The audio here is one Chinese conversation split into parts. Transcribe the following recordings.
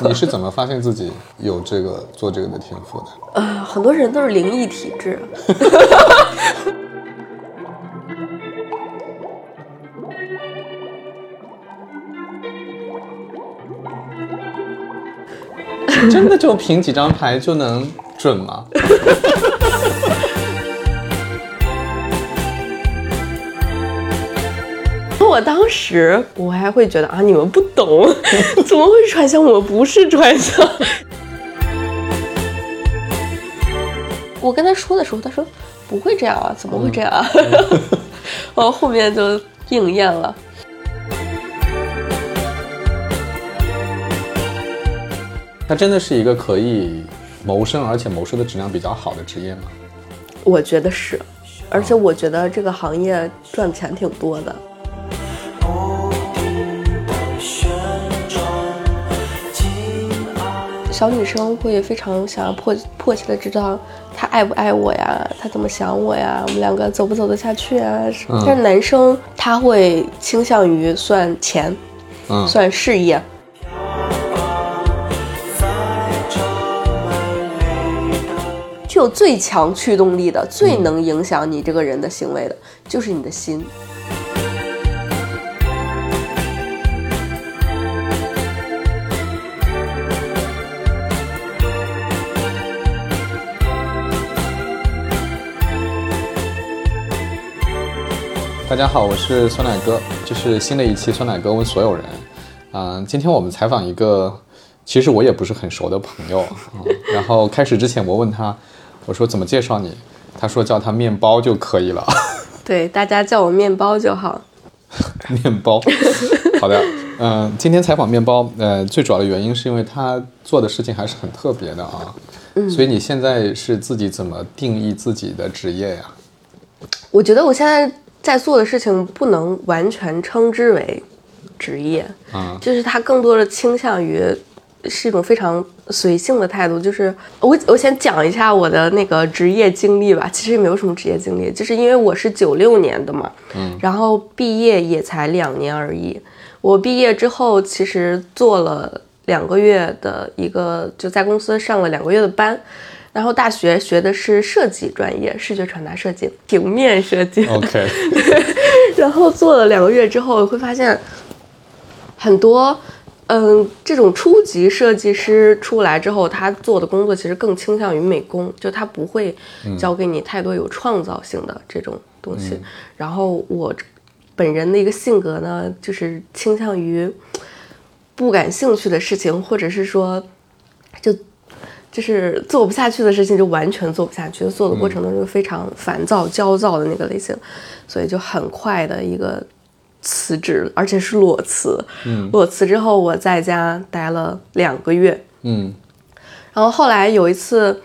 你是怎么发现自己有这个做这个的天赋的？呃，很多人都是灵异体质。真的就凭几张牌就能准吗？我当时我还会觉得啊，你们不懂，怎么会传销？我不是传销。我跟他说的时候，他说不会这样啊，怎么会这样啊？然后后面就应验了。它真的是一个可以谋生，而且谋生的质量比较好的职业吗？我觉得是，而且我觉得这个行业赚钱挺多的。小女生会非常想要迫迫切的知道他爱不爱我呀，他怎么想我呀，我们两个走不走得下去啊？但是男生他会倾向于算钱，嗯，算事业。具有最强驱动力的、最能影响你这个人的行为的，就是你的心。大家好，我是酸奶哥，这是新的一期酸奶哥问所有人。嗯，今天我们采访一个，其实我也不是很熟的朋友。然后开始之前，我问他，我说怎么介绍你？他说叫他面包就可以了。对，大家叫我面包就好。面包，好的。嗯，今天采访面包，呃，最主要的原因是因为他做的事情还是很特别的啊。嗯。所以你现在是自己怎么定义自己的职业呀？我觉得我现在。在做的事情不能完全称之为职业，嗯，就是它更多的倾向于是一种非常随性的态度。就是我我先讲一下我的那个职业经历吧，其实也没有什么职业经历，就是因为我是九六年的嘛，嗯，然后毕业也才两年而已。我毕业之后其实做了两个月的一个，就在公司上了两个月的班。然后大学学的是设计专业，视觉传达设计、平面设计。OK。然后做了两个月之后，会发现很多，嗯，这种初级设计师出来之后，他做的工作其实更倾向于美工，就他不会教给你太多有创造性的这种东西。然后我本人的一个性格呢，就是倾向于不感兴趣的事情，或者是说就。就是做不下去的事情，就完全做不下去。做的过程当中非常烦躁、焦躁的那个类型，所以就很快的一个辞职，而且是裸辞。嗯，裸辞之后，我在家待了两个月。嗯，然后后来有一次，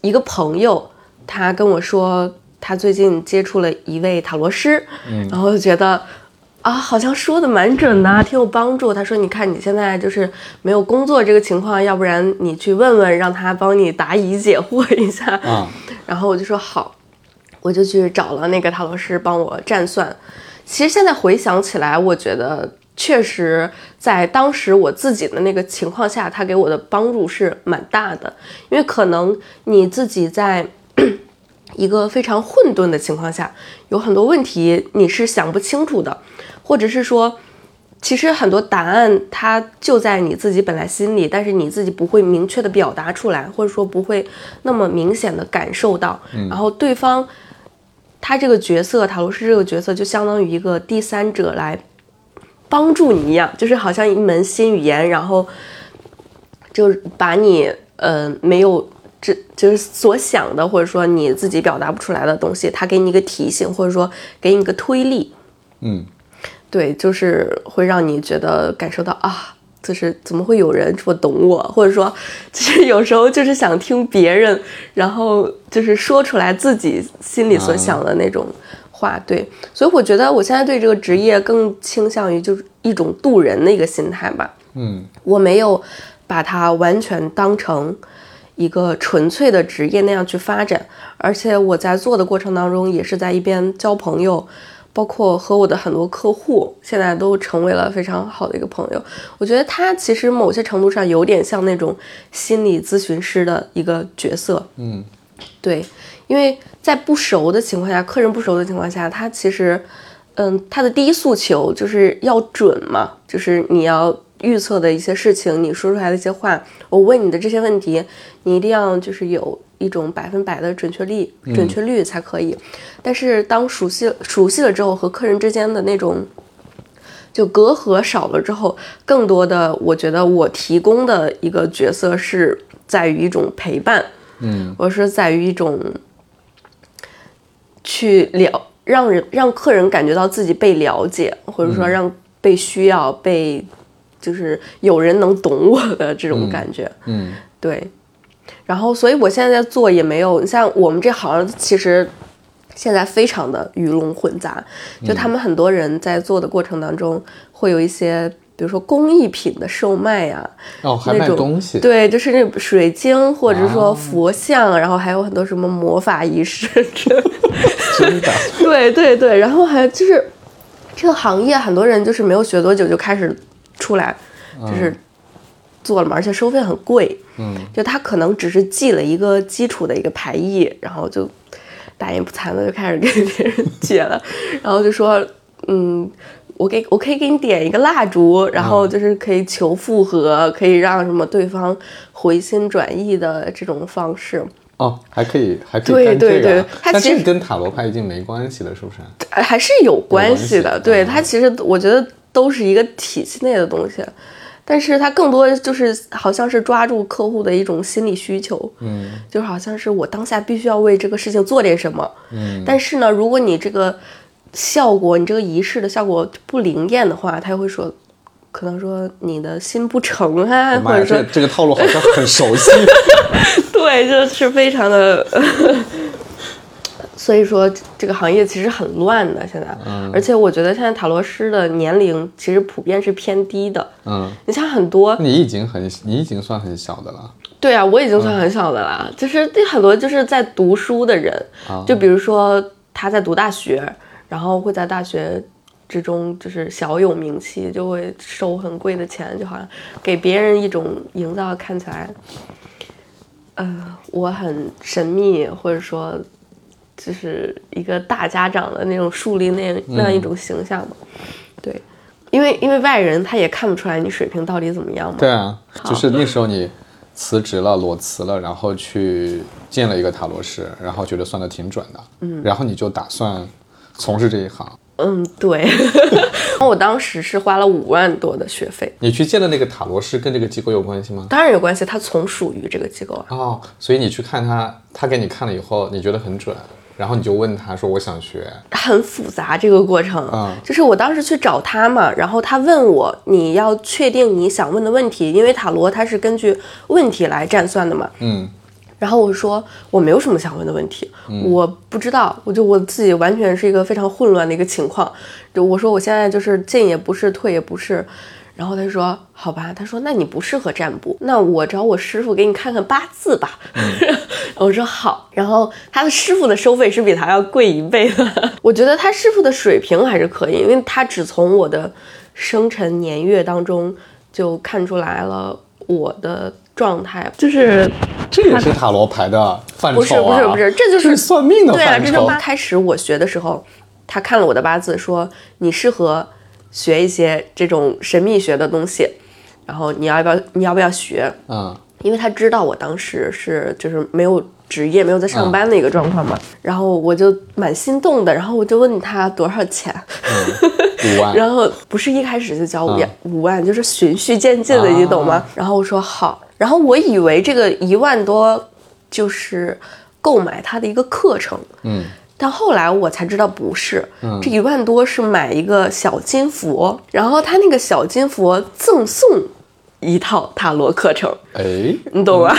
一个朋友他跟我说，他最近接触了一位塔罗师。嗯，然后就觉得。啊，好像说的蛮准的，挺有帮助。他说：“你看你现在就是没有工作这个情况，要不然你去问问，让他帮你答疑解惑一下。”啊，然后我就说好，我就去找了那个塔罗师帮我占算。其实现在回想起来，我觉得确实在当时我自己的那个情况下，他给我的帮助是蛮大的。因为可能你自己在 一个非常混沌的情况下，有很多问题你是想不清楚的。或者是说，其实很多答案它就在你自己本来心里，但是你自己不会明确的表达出来，或者说不会那么明显的感受到。然后对方他这个角色，塔罗师这个角色就相当于一个第三者来帮助你一样，就是好像一门新语言，然后就把你呃没有这就是所想的，或者说你自己表达不出来的东西，他给你一个提醒，或者说给你一个推力。嗯。对，就是会让你觉得感受到啊，就是怎么会有人这么懂我，或者说，其实有时候就是想听别人，然后就是说出来自己心里所想的那种话。对，所以我觉得我现在对这个职业更倾向于就是一种渡人的一个心态吧。嗯，我没有把它完全当成一个纯粹的职业那样去发展，而且我在做的过程当中也是在一边交朋友。包括和我的很多客户，现在都成为了非常好的一个朋友。我觉得他其实某些程度上有点像那种心理咨询师的一个角色。嗯，对，因为在不熟的情况下，客人不熟的情况下，他其实，嗯，他的第一诉求就是要准嘛，就是你要预测的一些事情，你说出来的一些话，我问你的这些问题，你一定要就是有一种百分百的准确率，准确率才可以。但是当熟悉熟悉了之后，和客人之间的那种就隔阂少了之后，更多的我觉得我提供的一个角色是在于一种陪伴，嗯，我是在于一种去了让人让客人感觉到自己被了解，或者说让被需要、被就是有人能懂我的这种感觉，嗯。对。然后，所以我现在在做也没有，你像我们这行其实现在非常的鱼龙混杂，就他们很多人在做的过程当中，会有一些，比如说工艺品的售卖呀、哦，还卖那种东西，对，就是那水晶或者说啊佛像，然后还有很多什么魔法仪式之类的。真的，对对对，然后还有就是这个行业很多人就是没有学多久就开始出来，就是做了嘛，而且收费很贵。嗯，就他可能只是记了一个基础的一个牌艺，然后就大言不惭的就开始给别人解了，然后就说，嗯。我给我可以给你点一个蜡烛，然后就是可以求复合，可以让什么对方回心转意的这种方式。哦，还可以，还可以对干这对对个啊，但它其实跟塔罗牌已经没关系了，是不是？呃还是有关系的。系对嗯它其实我觉得都是一个体系内的东西，但是它更多就是好像是抓住客户的一种心理需求，嗯就是好像是我当下必须要为这个事情做点什么。嗯但是呢，如果你这个效果，你这个仪式的效果不灵验的话，他会说。可能说你的心不诚啊，或者说这这个套路好像很熟悉。对，就是非常的，所以说这个行业其实很乱的现在，嗯而且我觉得现在塔罗师的年龄其实普遍是偏低的。嗯，你像很多，你已经很，你已经算很小的了。对啊，我已经算很小的啦，就是对很多就是在读书的人，啊就比如说他在读大学，然后会在大学。之中就是小有名气，就会收很贵的钱，就好像给别人一种营造看起来，呃，我很神秘，或者说就是一个大家长的那种树立那那样一种形象吧。对，因为因为外人他也看不出来你水平到底怎么样嘛。对啊，就是那时候你辞职了，裸辞了，然后去见了一个塔罗师，然后觉得算的挺准的，嗯，然后你就打算从事这一行。嗯，对。我当时是花了五万多的学费，你去见的那个塔罗师跟这个机构有关系吗？当然有关系，他从属于这个机构啊。哦，所以你去看他，他给你看了以后，你觉得很准，然后你就问他说我想学，很复杂这个过程，嗯就是我当时去找他嘛，然后他问我你要确定你想问的问题，因为塔罗它是根据问题来占算的嘛。嗯然后我说我没有什么想问的问题，我不知道，我就我自己完全是一个非常混乱的一个情况。就我说我现在就是进也不是，退也不是。然后他说好吧，他说那你不适合占卜，那我找我师傅给你看看八字吧。我说好，然后他的师傅的收费是比他要贵一倍的。我觉得他师傅的水平还是可以，因为他只从我的生辰年月当中就看出来了我的状态，就是这也是塔罗牌的范畴啊，不是不是不是，这就是是算命的对啊，范畴这就。开始我学的时候，他看了我的八字，说你适合学一些这种神秘学的东西，然后你要不要你要不要学？嗯。因为他知道我当时是就是没有职业，没有在上班的一个状况嘛，然后我就蛮心动的，然后我就问他多少钱，五万，然后不是一开始就交五万五万，就是循序渐进的，你懂吗？然后我说好，然后我以为这个一万多就是购买他的一个课程，嗯但后来我才知道不是，这一万多是买一个小金佛，然后他那个小金佛赠送一套塔罗课程，哎，你懂吗？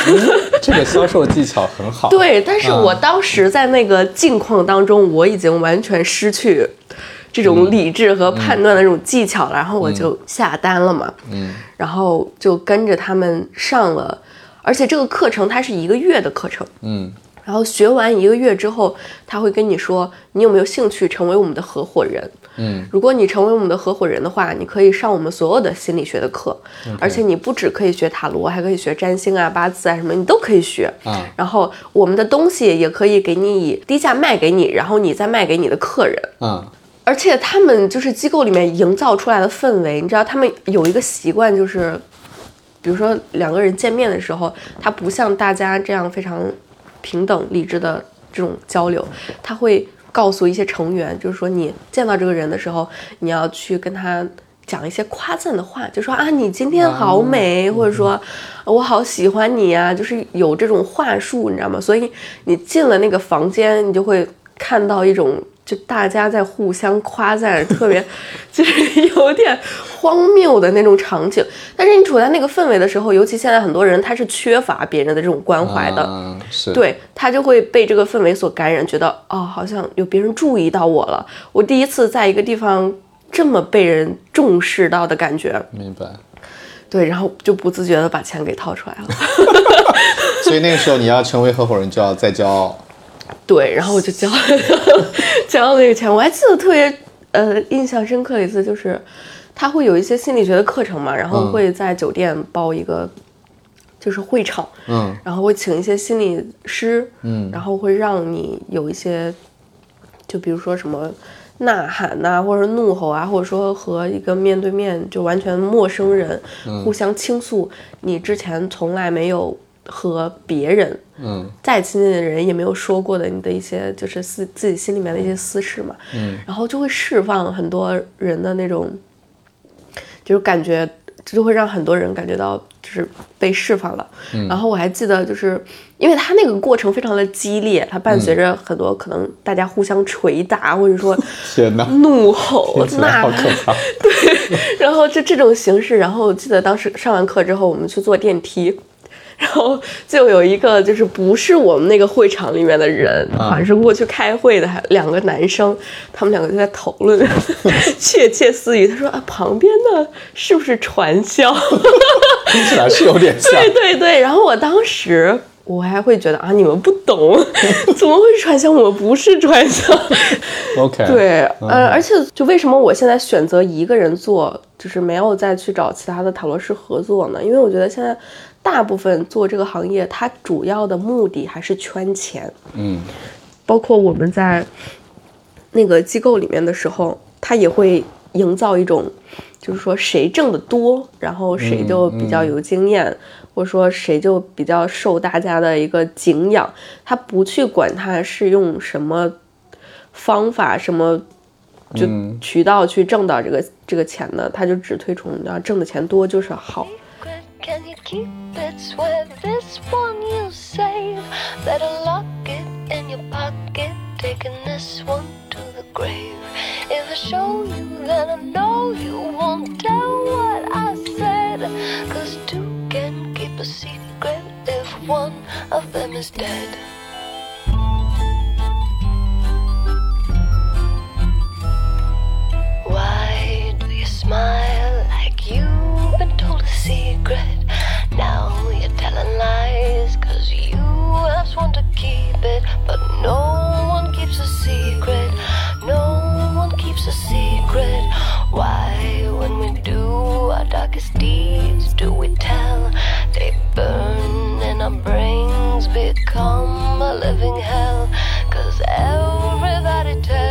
这个销售技巧很好。对，但是啊我当时在那个境况当中，我已经完全失去这种理智和判断的这种技巧了，然后我就下单了嘛，嗯然后就跟着他们上了，而且这个课程它是一个月的课程，嗯然后学完一个月之后，他会跟你说，你有没有兴趣成为我们的合伙人？嗯，如果你成为我们的合伙人的话，你可以上我们所有的心理学的课，而且你不只可以学塔罗，还可以学占星啊、八字啊什么，你都可以学。啊然后我们的东西也可以给你以低价卖给你，然后你再卖给你的客人。嗯而且他们就是机构里面营造出来的氛围，你知道，他们有一个习惯，就是比如说两个人见面的时候，他不像大家这样非常平等理智的这种交流，他会告诉一些成员，就是说你见到这个人的时候，你要去跟他。讲一些夸赞的话，就说啊，你今天好美，或者说我好喜欢你啊，就是有这种话术，你知道吗？所以你进了那个房间，你就会看到一种就大家在互相夸赞，特别 就是有点荒谬的那种场景。但是你处在那个氛围的时候，尤其现在很多人他是缺乏别人的这种关怀的，嗯是，对他就会被这个氛围所感染，觉得哦，好像有别人注意到我了。我第一次在一个地方这么被人重视到的感觉，明白。对，然后就不自觉的把钱给掏出来了。所以那个时候你要成为合伙人，就要再骄傲。对，然后我就交交了那个钱，我还记得特别呃印象深刻的一次，就是他会有一些心理学的课程嘛，然后嗯。会在酒店包一个就是会场，嗯。然后会请一些心理师，嗯。然后会让你有一些，就比如说什么呐喊呐、或者怒吼啊，或者说和一个面对面就完全陌生人嗯。互相倾诉你之前从来没有和别人嗯。再亲近的人也没有说过的你的一些就是私自己心里面的一些私事嘛，嗯。然后就会释放很多人的那种，就是感觉，就会让很多人感觉到就是被释放了。嗯。然后我还记得，就是因为他那个过程非常的激烈，它伴随着很多可能大家互相捶打，或者说 天呐，怒吼听起来呐好可喊，对。然后就这种形式，然后我记得当时上完课之后，我们去坐电梯，然后就有一个就是不是我们那个会场里面的人，好像是过去开会的，还两个男生，他们两个就在讨论，窃窃私语。他说啊，旁边的是不是传销？听起来是有点像。对对对，然后我当时。我还会觉得啊，你们不懂，怎么会是传销？我们不是传销。OK，对，呃，而且就为什么我现在选择一个人做，就是没有再去找其他的塔罗师合作呢？因为我觉得现在大部分做这个行业，它主要的目的还是圈钱。嗯包括我们在那个机构里面的时候，他也会营造一种，就是说谁挣得多，然后谁就比较有经验，或者说谁就比较受大家的一个敬仰。他不去管他是用什么方法、什么就嗯渠道去挣到这个这个钱的，他就只推崇啊挣的钱多就是好。Can you keep it? Swear this one you save. Better lock it in your pocket. Taking this one to the grave. If I show you, then I know you won't tell what I said. Cause two can keep a secret if one of them is dead. Why do you smile like you've been told a secret? Now you're telling lies, cause you have sworn to keep it. But no one keeps a secret, no one keeps a secret. Why, when we do our darkest deeds, do we tell? They burn and our brains become a living hell. Cause everybody tells,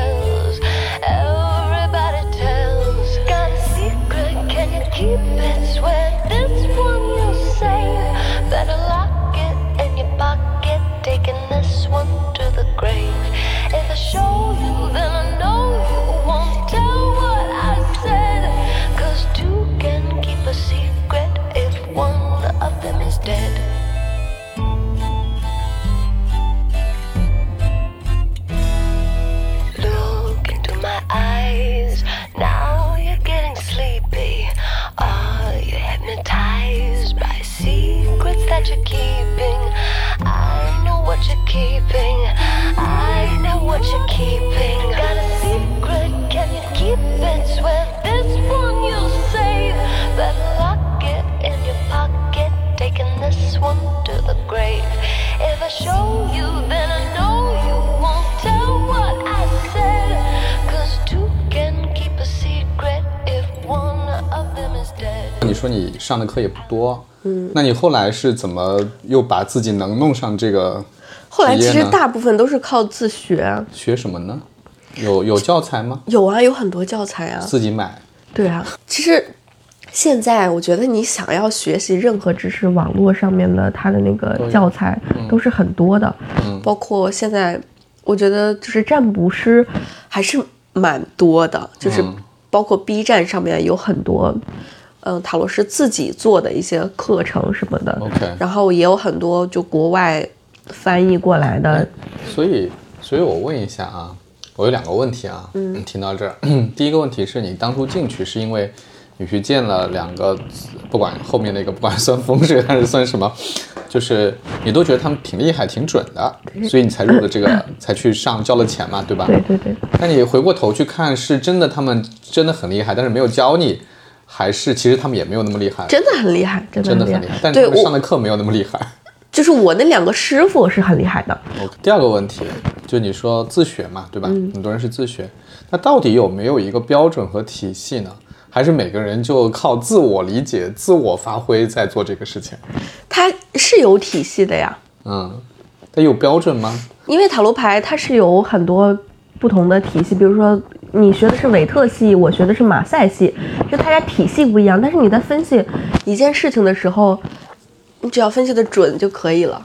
上的课也不多，嗯，那你后来是怎么又把自己能弄上这个后来其实大部分都是靠自学，学什么呢？有有教材吗？有啊，有很多教材啊。自己买？对啊，其实现在我觉得你想要学习任何知识，网络上面的它的那个教材都是很多的，嗯包括现在我觉得就是占卜师还是蛮多的，就是嗯包括 B 站上面有很多。嗯，塔罗师自己做的一些课程什么的。OK 然后也有很多就国外翻译过来的，所以，所以我问一下啊，我有两个问题啊，嗯，听到这儿，第一个问题是你当初进去是因为你去见了两个，不管后面那个不管算风水还是算什么，就是你都觉得他们挺厉害、挺准的，所以你才入了这个，才去上交了钱嘛，对吧？对对对，那你回过头去看，是真的他们真的很厉害，但是没有教你，还是其实他们也没有那么厉害，真的很厉害，真的很厉害。但是对他们上的课没有那么厉害。就是我那两个师傅是很厉害的第二个问题就你说自学嘛，对吧？很多人是自学，那到底有没有一个标准和体系呢？还是每个人就靠自我理解、自我发挥在做这个事情？它是有体系的呀。嗯，它有标准吗？因为塔罗牌它是有很多不同的体系，比如说你学的是韦特系，我学的是马赛系，就大家体系不一样，但是你在分析一件事情的时候，你只要分析的准就可以了。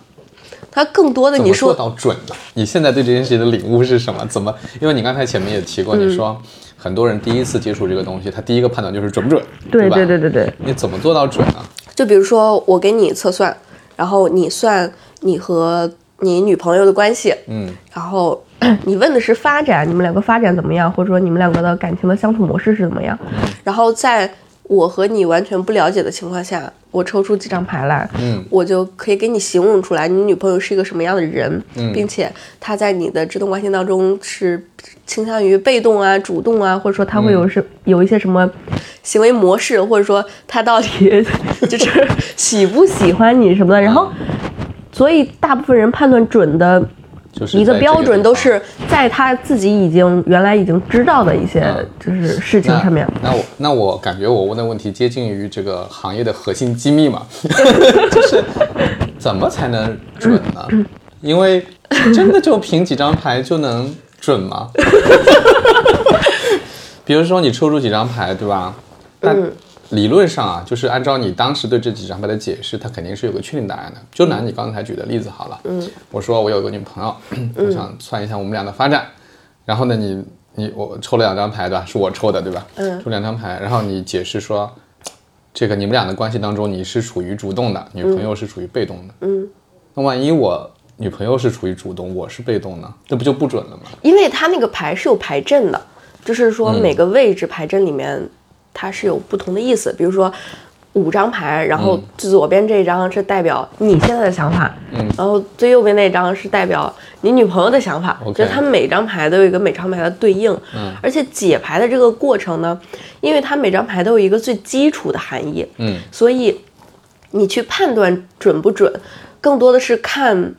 它更多的怎么做你说到准呢？你现在对这件事情的领悟是什么？怎么？因为你刚才前面也提过，你说很多人第一次接触这个东西，他第一个判断就是准不准，吧？对对对对对，你怎么做到准呢？就比如说我给你测算，然后你算你和你女朋友的关系，嗯，然后 你问的是发展，你们两个发展怎么样，或者说你们两个的感情的相处模式是怎么样？然后在我和你完全不了解的情况下，我抽出几张牌来，嗯，我就可以给你形容出来你女朋友是一个什么样的人，嗯。并且她在你的这段关系当中是倾向于被动啊、主动啊，或者说她会有是、有一些什么行为模式，或者说她到底 就是喜不喜欢你什么的，然后。所以，大部分人判断准的就是一个标准都是在他自己已经原来已经知道的一些嗯就是事情上面。那我那我感觉我问的问题接近于这个行业的核心机密嘛，就是怎么才能准呢？因为真的就凭几张牌就能准吗？比如说你抽出几张牌，对吧？但理论上啊，就是按照你当时对这几张牌的解释，它肯定是有个确定答案的。就拿你刚才举的例子好了，嗯，我说我有个女朋友，我想算一下我们俩的发展，然后呢，你你我抽了两张牌，对吧？是我抽的，对吧？嗯抽两张牌，然后你解释说，这个你们俩的关系当中，你是处于主动的，女朋友是处于被动的。嗯，那万一我女朋友是处于主动，我是被动呢？那不就不准了吗？因为它那个牌是有牌阵的，就是说每个位置牌阵里面它是有不同的意思。比如说五张牌，然后最左边这一张是代表你现在的想法，嗯。然后最右边那张是代表你女朋友的想法。OK 就是它每张牌都有一个每张牌的对应，嗯。而且解牌的这个过程呢，因为它每张牌都有一个最基础的含义，嗯。所以你去判断准不准，更多的是看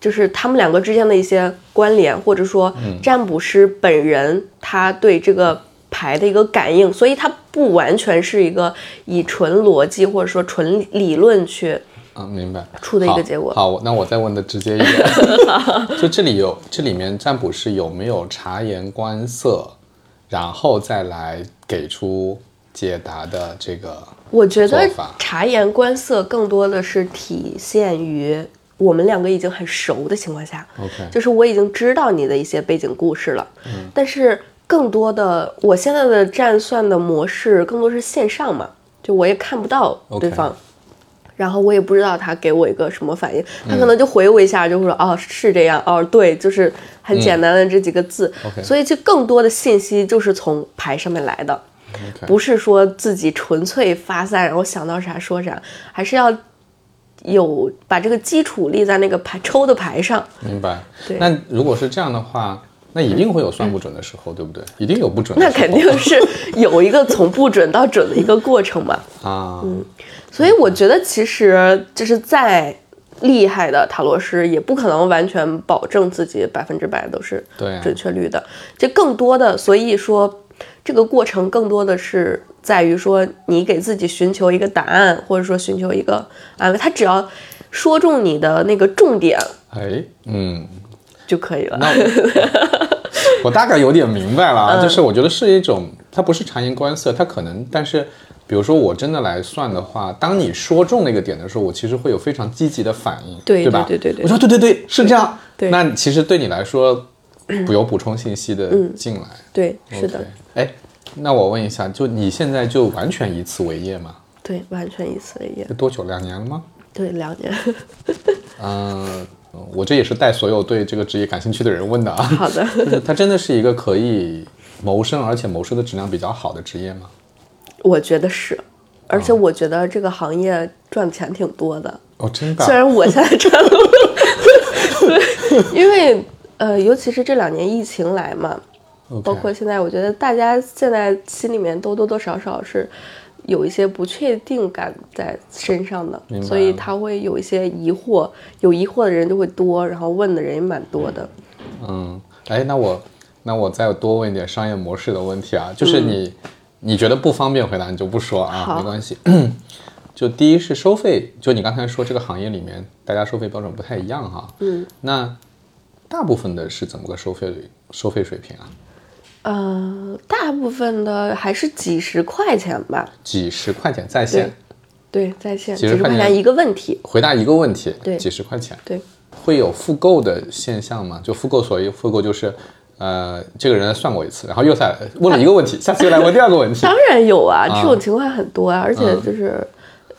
就是他们两个之间的一些关联，或者说占卜师本人他对这个牌的一个感应，所以它不完全是一个以纯逻辑或者说纯理论去啊，明白。出的一个结果好，我那我再问的直接一点，就这里有这里面占卜师有没有察言观色，然后再来给出解答的这个？我觉得察言观色更多的是体现于我们两个已经很熟的情况下 OK 就是我已经知道你的一些背景故事了，嗯但是更多的我现在的占算的模式更多是线上嘛，就我也看不到对方。然后我也不知道他给我一个什么反应，他嗯可能就回我一下，就会说哦是这样，哦对，就是很简单的这几个字。所以就更多的信息就是从牌上面来的。不是说自己纯粹发散，然后想到啥说啥，还是要有把这个基础立在那个牌抽的牌上。明白。对那如果是这样的话，那一定会有算不准的时候，对不对？一定有不准的那时候。肯定是 有一个从不准到准的一个过程嘛。啊。嗯所以我觉得其实就是再厉害的塔罗师，也不可能完全保证自己百分之百都是对啊准确率的。这更多的，所以说这个过程更多的是在于说你给自己寻求一个答案，或者说寻求一个安慰。他只要说中你的那个重点哎，嗯，就可以了。那我我大概有点明白了啊，就是我觉得是一种，它不是察言观色，它可能，但是比如说我真的来算的话，当你说中那个点的时候，我其实会有非常积极的反应，对对吧？对对对对我说对对对，是这样。对那其实对你来说，不有补充信息的进来，对，嗯是的哎，那我问一下，就你现在就完全以此为业吗？对，完全以此为业。多久？两年了吗？对，两年。嗯、我这也是带所有对这个职业感兴趣的人问的啊。好的。就 是它真的是一个可以谋生，而且谋生的质量比较好的职业吗？我觉得是，而且我觉得这个行业赚钱挺多的。哦，真的虽然我现在赚了，对，因为呃，尤其是这两年疫情来嘛，包括现在，我觉得大家现在心里面都多多少少是有一些不确定感在身上的所以他会有一些疑惑，有疑惑的人就会多，然后问的人也蛮多的。嗯，哎，那我那我再多问一点商业模式的问题啊，就是你、你觉得不方便回答，你就不说啊，没关系。就第一是收费，就你刚才说这个行业里面大家收费标准不太一样哈，嗯，那大部分的是怎么个收费收费水平啊？呃，大部分的还是几十块钱吧，几十块钱在线，对，在线几十块钱一个问题，回答一个问题，对几十块钱，对。会有复购的现象吗？就复购，所谓复购就是，呃，这个人算过一次，然后又再来问了一个问题，下次又来问第二个问题。当然有啊，这种情况很多啊，而且就是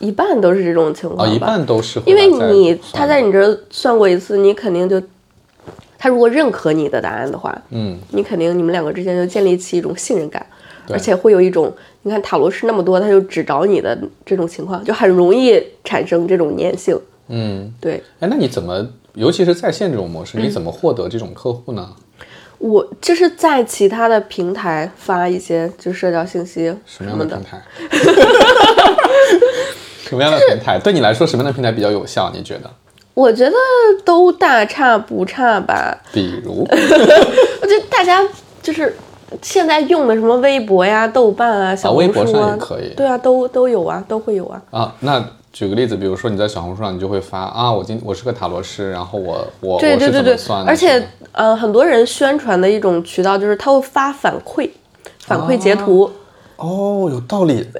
一半都是这种情哦，况吧。一半都是因为你他在你这儿算过一次，你肯定就，他如果认可你的答案的话，嗯，你肯定你们两个之间就建立起一种信任感，而且会有一种，你看塔罗师那么多，他就只找你的这种情况，就很容易产生这种粘性。嗯，对哎，那你怎么，尤其是在线这种模式，嗯你怎么获得这种客户呢？我就是在其他的平台发一些就社交信息什么样的平，台？什么样的平台对你来说，什么样的平台比较有效？你觉得？我觉得都大差不差吧。比如，我觉得大家就是现在用的什么微博呀、豆瓣啊、小微博上红书啊，也可以对啊，都都有啊，都会有啊。啊，那举个例子，比如说你在小红书上，你就会发啊，我今我是个塔罗师，然后我我对对对对？而且呃，很多人宣传的一种渠道就是他会发反馈，反馈截图。哦，有道理。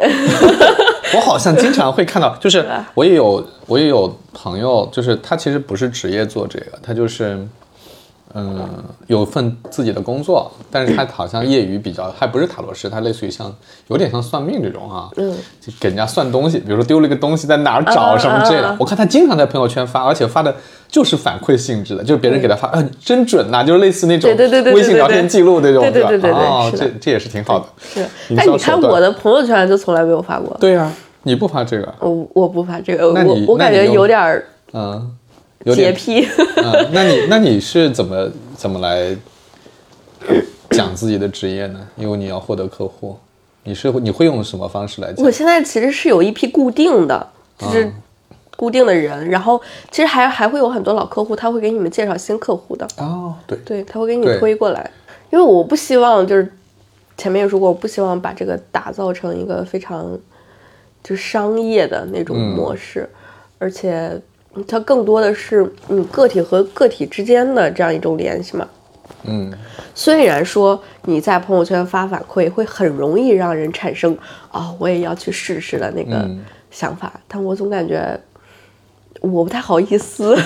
我好像经常会看到，就是我也有我也有朋友，就是他其实不是职业做这个，他就是嗯有份自己的工作，但是他好像业余比较，还不是塔罗师，他类似于像有点像算命这种啊，嗯，就给人家算东西，比如说丢了一个东西在哪儿找什么之类的啊啊啊啊。我看他经常在朋友圈发，而且发的就是反馈性质的，就是别人给他发，啊，真准呐，就是类似那种对对对对对微信聊天记录那种，吧？对对对对对哦，这这也是挺好的。是，营但你看我的朋友圈就从来没有发过。对呀、你不发这个，我我不发这个，那你我我感觉有点儿嗯。洁癖。嗯，那你那你是怎么怎么来讲自己的职业呢？因为你要获得客户，你是你会用什么方式来讲我？现在其实是有一批固定的，就是固定的人，然后其实还还会有很多老客户，他会给你们介绍新客户的，哦，对，对他会给你推过来，因为我不希望就是前面也说过，我不希望把这个打造成一个非常就商业的那种嗯模式，而且它更多的是你个体和个体之间的这样一种联系嘛。嗯，虽然说你在朋友圈发反馈会很容易让人产生啊、我也要去试试的那个嗯想法，但我总感觉我不太好意思，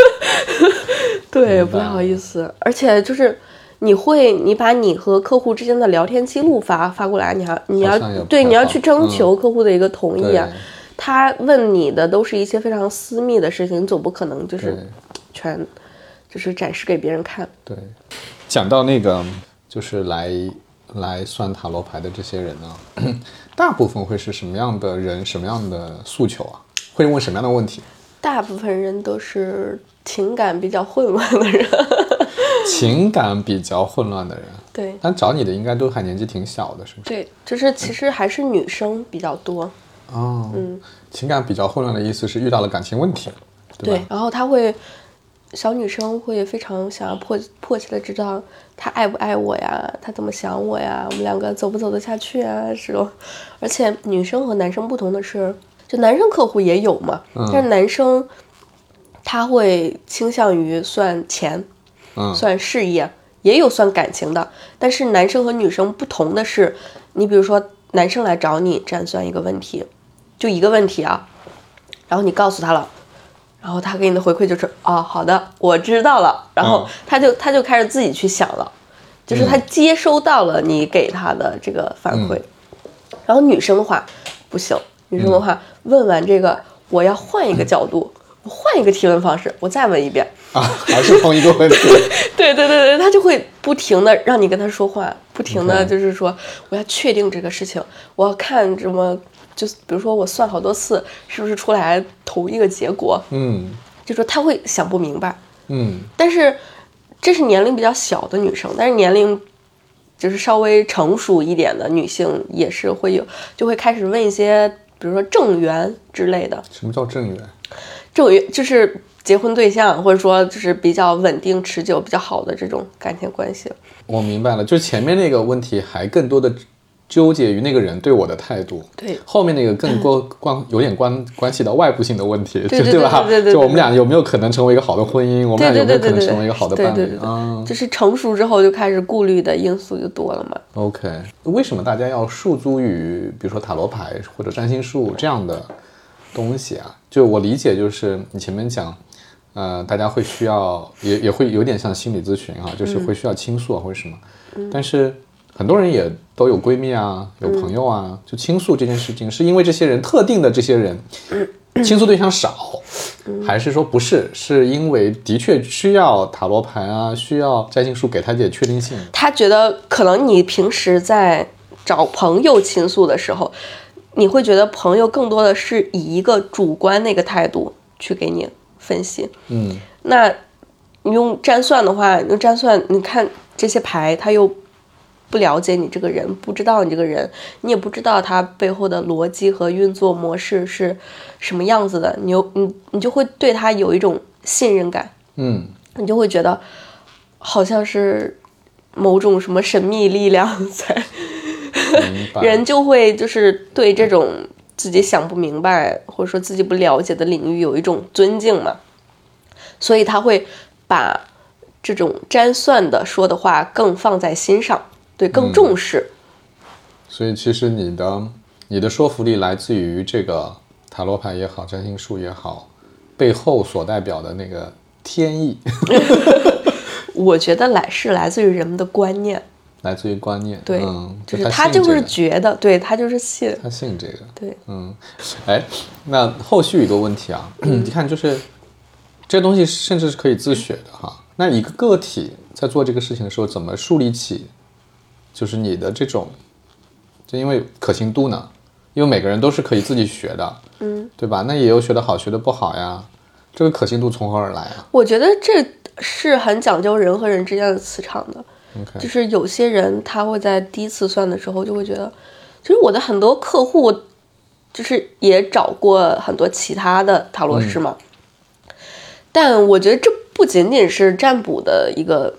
对，不太好意思，而且就是。你会，你把你和客户之间的聊天记录发发过来，你还你要对你要去征嗯求客户的一个同意啊。对他问你的都是一些非常私密的事情，你总不可能就是全就是展示给别人看。对。讲到那个，就是来来算塔罗牌的这些人呢，大部分会是什么样的人，什么样的诉求啊？会问什么样的问题？大部分人都是情感比较混乱的人，情感比较混乱的人，对但找你的应该都还年纪挺小的，是不是？对，就是其实还是女生比较多，哦，嗯，情感比较混乱的意思是遇到了感情问题，对吧？然后他会，小女生会非常想要迫迫切的知道他爱不爱我呀，他怎么想我呀，我们两个走不走得下去啊这种。而且女生和男生不同的是，就男生客户也有嘛，嗯但是男生他会倾向于算钱，嗯算事业，也有算感情的。但是男生和女生不同的是，你比如说男生来找你这样算一个问题，就一个问题啊，然后你告诉他了，然后他给你的回馈就是啊，好的，我知道了，然后嗯他就他就开始自己去想了，就是他接收到了你给他的这个反馈。然后女生的话不行，女生的话、问完这个，我要换一个角度，我换一个提问方式，我再问一遍。啊，还是同一个问题。对对对对，他就会不停的让你跟他说话，不停的就是说我要确定这个事情，我要看什么，就比如说我算好多次，是不是出来同一个结果，嗯就说他会想不明白。嗯但是这是年龄比较小的女生，但是年龄就是稍微成熟一点的女性也是会有，就会开始问一些，比如说正缘之类的，什么叫正缘？正缘就是结婚对象，或者说就是比较稳定、持久、比较好的这种感情关系。我明白了，就前面那个问题还更多的纠结于那个人对我的态度，对后面那个更 关关有点关关系到外部性的问题，对对吧？对对对就我们俩有没有可能成为一个好的婚姻？我们俩有没有可能成为一个好的伴侣对对对？对嗯就是成熟之后就开始顾虑的因素就多了嘛。，OK。为什么大家要诉诸于比如说塔罗牌或者占星术这样的东西啊？就我理解，就是你前面讲。呃，大家会需要，也也会有点像心理咨询啊，就是会需要倾诉啊，或者什么。但是很多人也都有闺蜜啊，有朋友啊，就倾诉这件事情，是因为这些人特定的这些人 倾诉对象少，还是说不是？是因为的确需要塔罗牌啊，需要占星术给他一点确定性。他觉得可能你平时在找朋友倾诉的时候，你会觉得朋友更多的是以一个主观那个态度去给你分析。嗯那你用占算的话，用占算，你看这些牌，他又不了解你这个人，不知道你这个人，你也不知道他背后的逻辑和运作模式是什么样子的，你有你你就会对他有一种信任感，嗯。你就会觉得好像是某种什么神秘力量在，人就会就是对这种自己想不明白或者说自己不了解的领域有一种尊敬嘛，所以他会把这种占算的说的话更放在心上，对，更重视。所以其实你的你的说服力来自于这个塔罗牌也好，占星术也好，背后所代表的那个天意，我觉得来是来自于人们的观念，来自于观念。对，嗯，就是他他就是觉得，对他就是信，他信这个。对，嗯，哎，那后续一个问题啊，你看，就是这东西甚至是可以自学的哈。那一个个体在做这个事情的时候，怎么树立起就是你的这种，就因为可信度呢？因为每个人都是可以自己学的，嗯，对吧？那也有学的好，学的不好呀。这个可信度从何而来啊我觉得这是很讲究人和人之间的磁场的。？OK，就是有些人他会在第一次算的时候就会觉得，其实我的很多客户就是也找过很多其他的塔罗师嘛，但我觉得这不仅仅是占卜的一个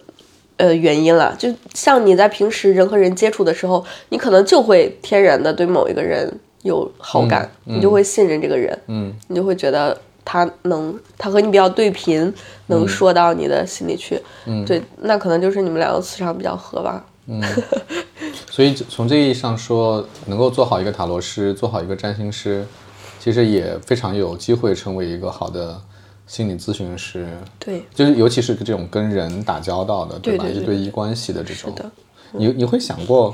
呃原因了，就像你在平时人和人接触的时候，你可能就会天然的对某一个人有好感，你就会信任这个人，嗯你就会觉得他能，他和你比较对频，能说到你的心里去。嗯对，那可能就是你们两个磁场比较合吧。嗯所以从这意义上说，能够做好一个塔罗师，做好一个占星师，其实也非常有机会成为一个好的心理咨询师。对，就是尤其是这种跟人打交道的，吧？对对对一对一关系的这种。你你会想过，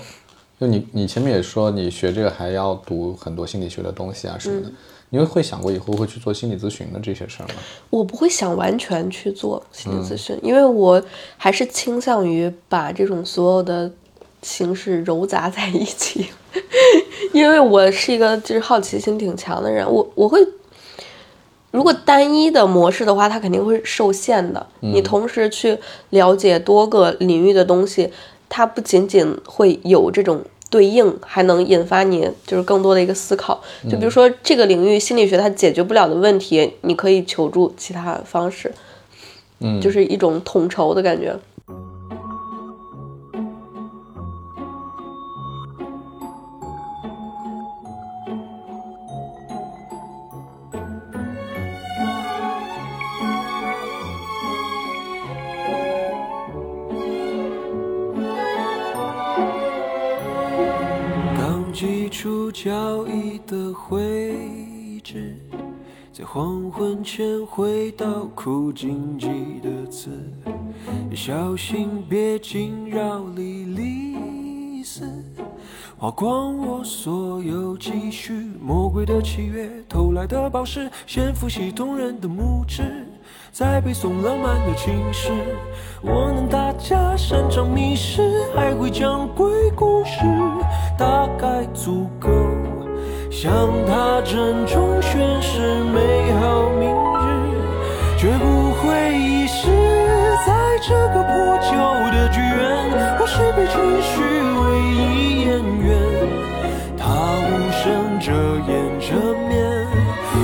就你你前面也说你学这个还要读很多心理学的东西啊什么的，嗯你会会想过以后会去做心理咨询的这些事儿吗？我不会想完全去做心理咨询，嗯因为我还是倾向于把这种所有的形式糅杂在一起，因为我是一个就是好奇心挺强的人，我我会。如果单一的模式的话，它肯定会受限的。嗯你同时去了解多个领域的东西，它不仅仅会有这种对应，还能引发你就是更多的一个思考。就比如说这个领域心理学它解决不了的问题，你可以求助其他方式，嗯，就是一种统筹的感觉。苦荆棘的刺，小心别惊扰莉莉丝。花光我所有积蓄，魔鬼的契约，偷来的宝石，先复习动人的拇指，再背诵浪漫的情诗。我能打架，擅长密室，还会讲鬼故事，大概足够向他郑重宣誓美好明日，绝不会遗失在这个破旧的剧院，我是被程序唯一演员，他无声遮掩着面，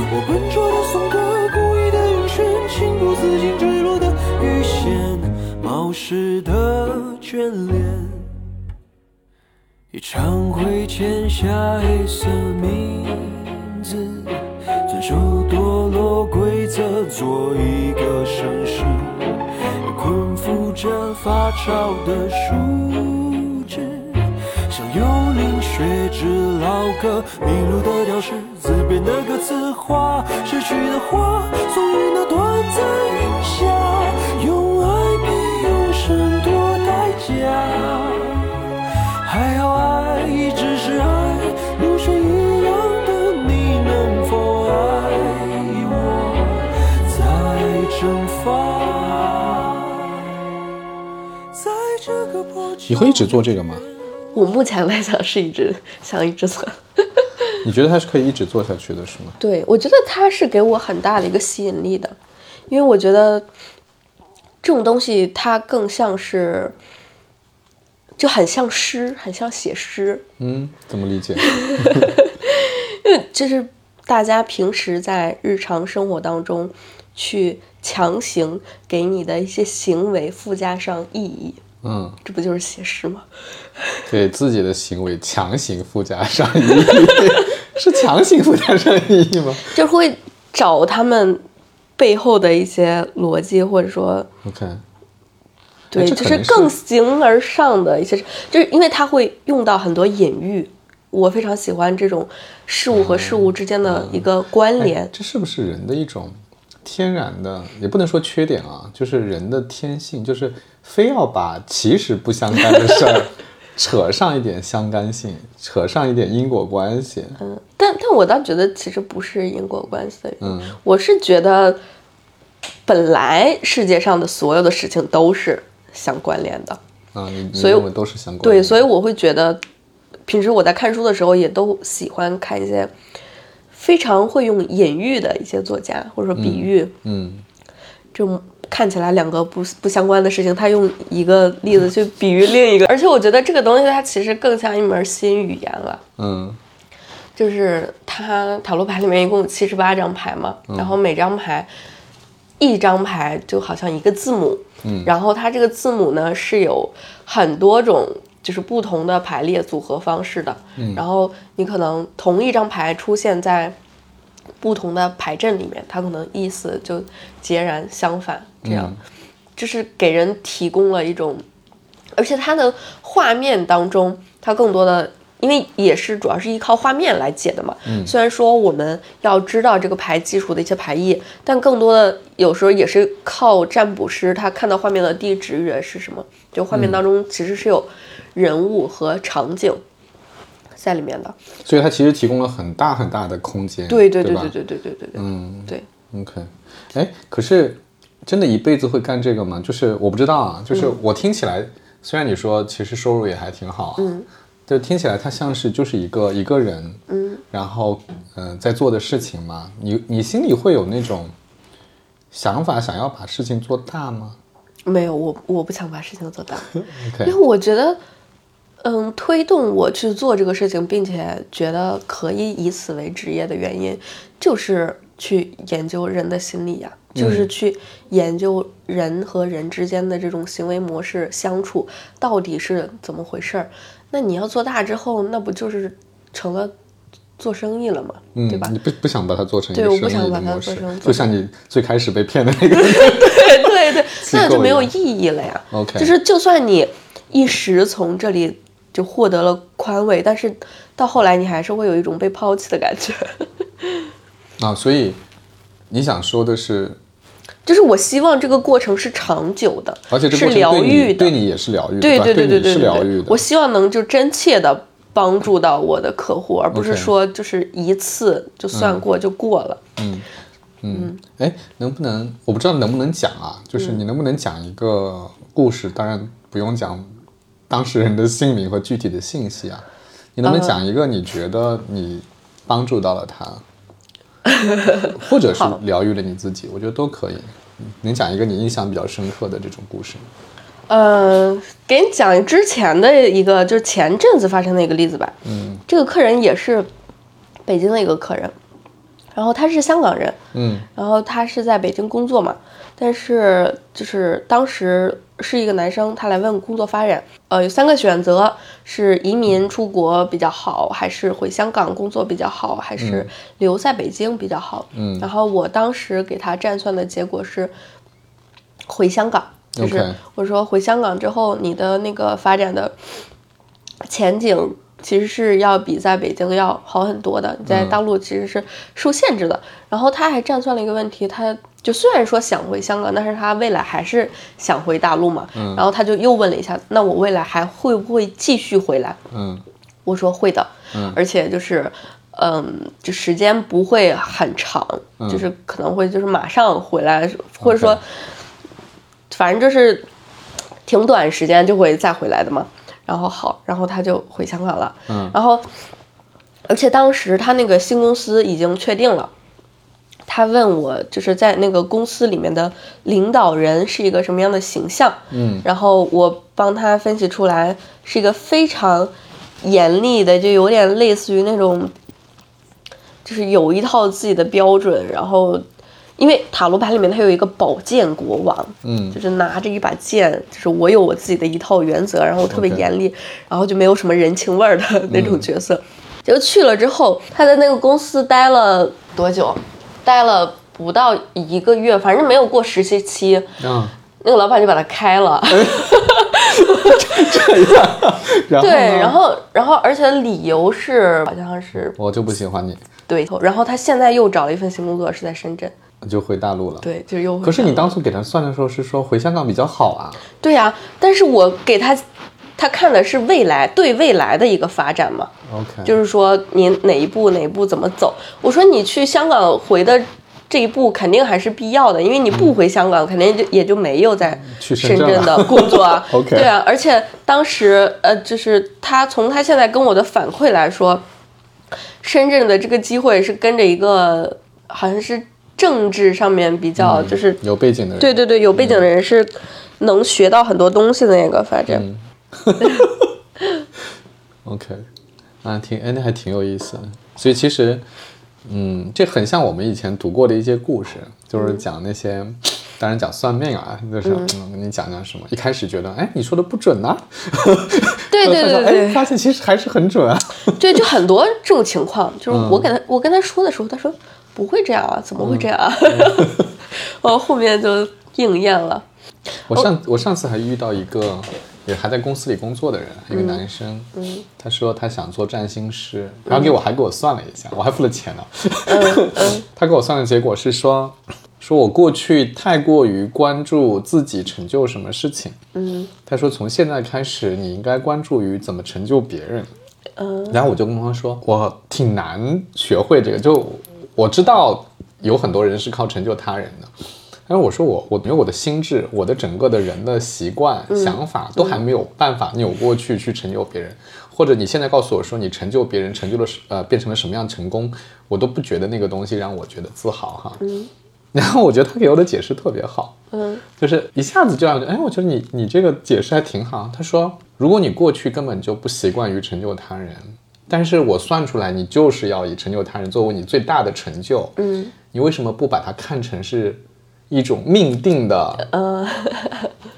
我笨拙的颂歌，故意的晕眩，情不自禁坠落的雨线，冒失的眷恋。一场会签下黑色名字，遵守堕落规着，做一个绅士，也困缚着发潮的树枝，像幽灵学着老歌，迷路的调式，自编的歌词画，失去的花，送与那短你会一直做这个吗？我目前来讲是一直想一直做。你觉得它是可以一直做下去的，是吗？对，我觉得它是给我很大的一个吸引力的，因为我觉得这种东西它更像是，就很像诗，很像写诗，嗯，怎么理解？因为就是大家平时在日常生活当中去强行给你的一些行为附加上意义，嗯，这不就是写诗吗？给自己的行为强行附加上意义，是强行附加上意义吗就会找他们背后的一些逻辑，或者说？OK，对，就是更形而上的一些，就是因为他会用到很多隐喻，我非常喜欢这种事物和事物之间的一个关联。哎这是不是人的一种天然的，也不能说缺点啊，就是人的天性，就是非要把其实不相干的事儿 扯上一点相干性，扯上一点因果关系。嗯，但但我倒觉得其实不是因果关系的原因，嗯我是觉得本来世界上的所有的事情都是相关联的，啊，所以我们都是相关的？对，所以我会觉得，平时我在看书的时候也都喜欢看一些非常会用隐喻的一些作家，或者说比喻，嗯，这种看起来两个不不相关的事情，他用一个例子去比喻另一个，而且我觉得这个东西它其实更像一门新语言了。嗯。就是它塔罗牌里面一共有七十八张牌嘛，然后每张牌一张牌就好像一个字母，嗯。然后它这个字母呢是有很多种就是不同的排列组合方式的，然后你可能同一张牌出现在不同的牌阵里面，它可能意思就截然相反，这样、就是给人提供了一种而且它的画面当中，它更多的，因为也是主要是依靠画面来解的嘛。虽然说我们要知道这个牌基础的一些牌意，但更多的有时候也是靠占卜师他看到画面的第一直觉是什么，就画面当中其实是有人物和场景在里面的。所以它其实提供了很大很大的空间，对对对对对对对对对对，嗯对。OK，哎，可是真的一辈子会干这个吗？就是我不知道啊，就是我听起来，虽然你说其实收入也还挺好，嗯，就听起来它像是就是一个一个人，嗯，然后嗯、呃在做的事情嘛，你你心里会有那种想法，想要把事情做大吗没有，我我不想把事情做大。因为我觉得嗯，推动我去做这个事情，并且觉得可以以此为职业的原因，就是去研究人的心理呀、就是去研究人和人之间的这种行为模式相处到底是怎么回事儿。那你要做大之后，那不就是成了做生意了吗？嗯，对吧？你不不想把它做成一对我不想把它做成，就像你 最开始被骗的那个。对对对，机那就没有意义了呀。OK 就是就算你一时从这里就获得了宽慰，但是到后来你还是会有一种被抛弃的感觉。啊，所以你想说的是，就是我希望这个过程是长久的，而且这是过程对你疗愈的，对你也是疗愈的，对对对对对是疗愈的。我希望能就真切的帮助到我的客户，而不是说就是一次就算过就过了。嗯嗯，哎，能不能我不知道能不能讲啊？就是嗯你能不能讲一个故事？当然不用讲当事人的姓名和具体的信息啊。你能不能呃讲一个你觉得你帮助到了他，或者是疗愈了你自己？我觉得都可以。能讲一个你印象比较深刻的这种故事吗？呃，给你讲之前的一个，就是前阵子发生的一个例子吧。嗯，这个客人也是北京的一个客人，然后他是香港人，嗯然后他是在北京工作嘛，但是就是当时是一个男生，他来问工作发展，呃，有三个选择，是移民出国比较好，还是回香港工作比较好，还是留在北京比较好？嗯。然后我当时给他占算的结果是回香港，就是我说回香港之后，你的那个发展的前景其实是要比在北京要好很多的，你在大陆其实是受限制的。然后他还占算了一个问题，他就虽然说想回香港，但是他未来还是想回大陆嘛。然后他就又问了一下，那我未来还会不会继续回来？嗯我说会的，嗯而且就是，嗯，就时间不会很长，就是可能会就是马上回来，或者说反正就是挺短时间就会再回来的嘛。然后好，然后他就回香港了，嗯然后而且当时他那个新公司已经确定了。他问我，就是在那个公司里面的领导人是一个什么样的形象，嗯然后我帮他分析出来是一个非常严厉的，就有点类似于那种，就是有一套自己的标准。然后，因为塔罗牌里面它有一个宝剑国王，嗯就是拿着一把剑，就是我有我自己的一套原则，然后特别严厉然后就没有什么人情味儿的那种角色。结果去了之后，他在那个公司待了多久？待了不到一个月，反正没有过实习期。嗯，那个老板就把他开了。然后对，然后然后而且理由是好像是我就不喜欢你，对头，然后他现在又找了一份新工作，是在深圳。就回大陆了。对，就又回可是你当初给他算的时候是说回香港比较好啊。对呀、但是我给他他看的是未来对未来的一个发展嘛，OK，就是说你哪一步哪一步怎么走。我说你去香港回的。这一步肯定还是必要的，因为你不回香港，肯定就也就没有在深圳的工作啊 OK 对啊，而且当时呃，就是他从他现在跟我的反馈来说，深圳的这个机会是跟着一个好像是政治上面比较、就是有背景的人。对对对有背景的人是能学到很多东西的那个，反正、OK，啊，挺哎，那还挺有意思的。所以其实，嗯，这很像我们以前读过的一些故事，就是讲那些，当然讲算命啊，就是嗯，跟你讲讲什么。一开始觉得，哎，你说的不准呐、对对对对哎，对发现其实还是很准啊。对，就很多这种情况，就是我给他、我跟他说的时候，他说不会这样啊，怎么会这样啊？然后后面就应验了。我上我上次还遇到一个也还在公司里工作的人，一个男生，嗯，他说他想做占星师，然后给我还给我算了一下，我还付了钱呢。他给我算的结果是说，说我过去太过于关注自己成就什么事情，嗯他说从现在开始你应该关注于怎么成就别人。嗯然后我就跟他说，我挺难学会这个，就我知道有很多人是靠成就他人的，但是我说我我因为我的心智，我的整个的人的习惯、想法都还没有办法扭过去去成就别人，或者你现在告诉我说你成就别人，成就了什呃变成了什么样成功，我都不觉得那个东西让我觉得自豪哈。然后我觉得他给我的解释特别好，嗯，就是一下子就让我觉得，哎，我觉得你你这个解释还挺好。他说，如果你过去根本就不习惯于成就他人，但是我算出来你就是要以成就他人作为你最大的成就，嗯，你为什么不把它看成是一种命定的呃，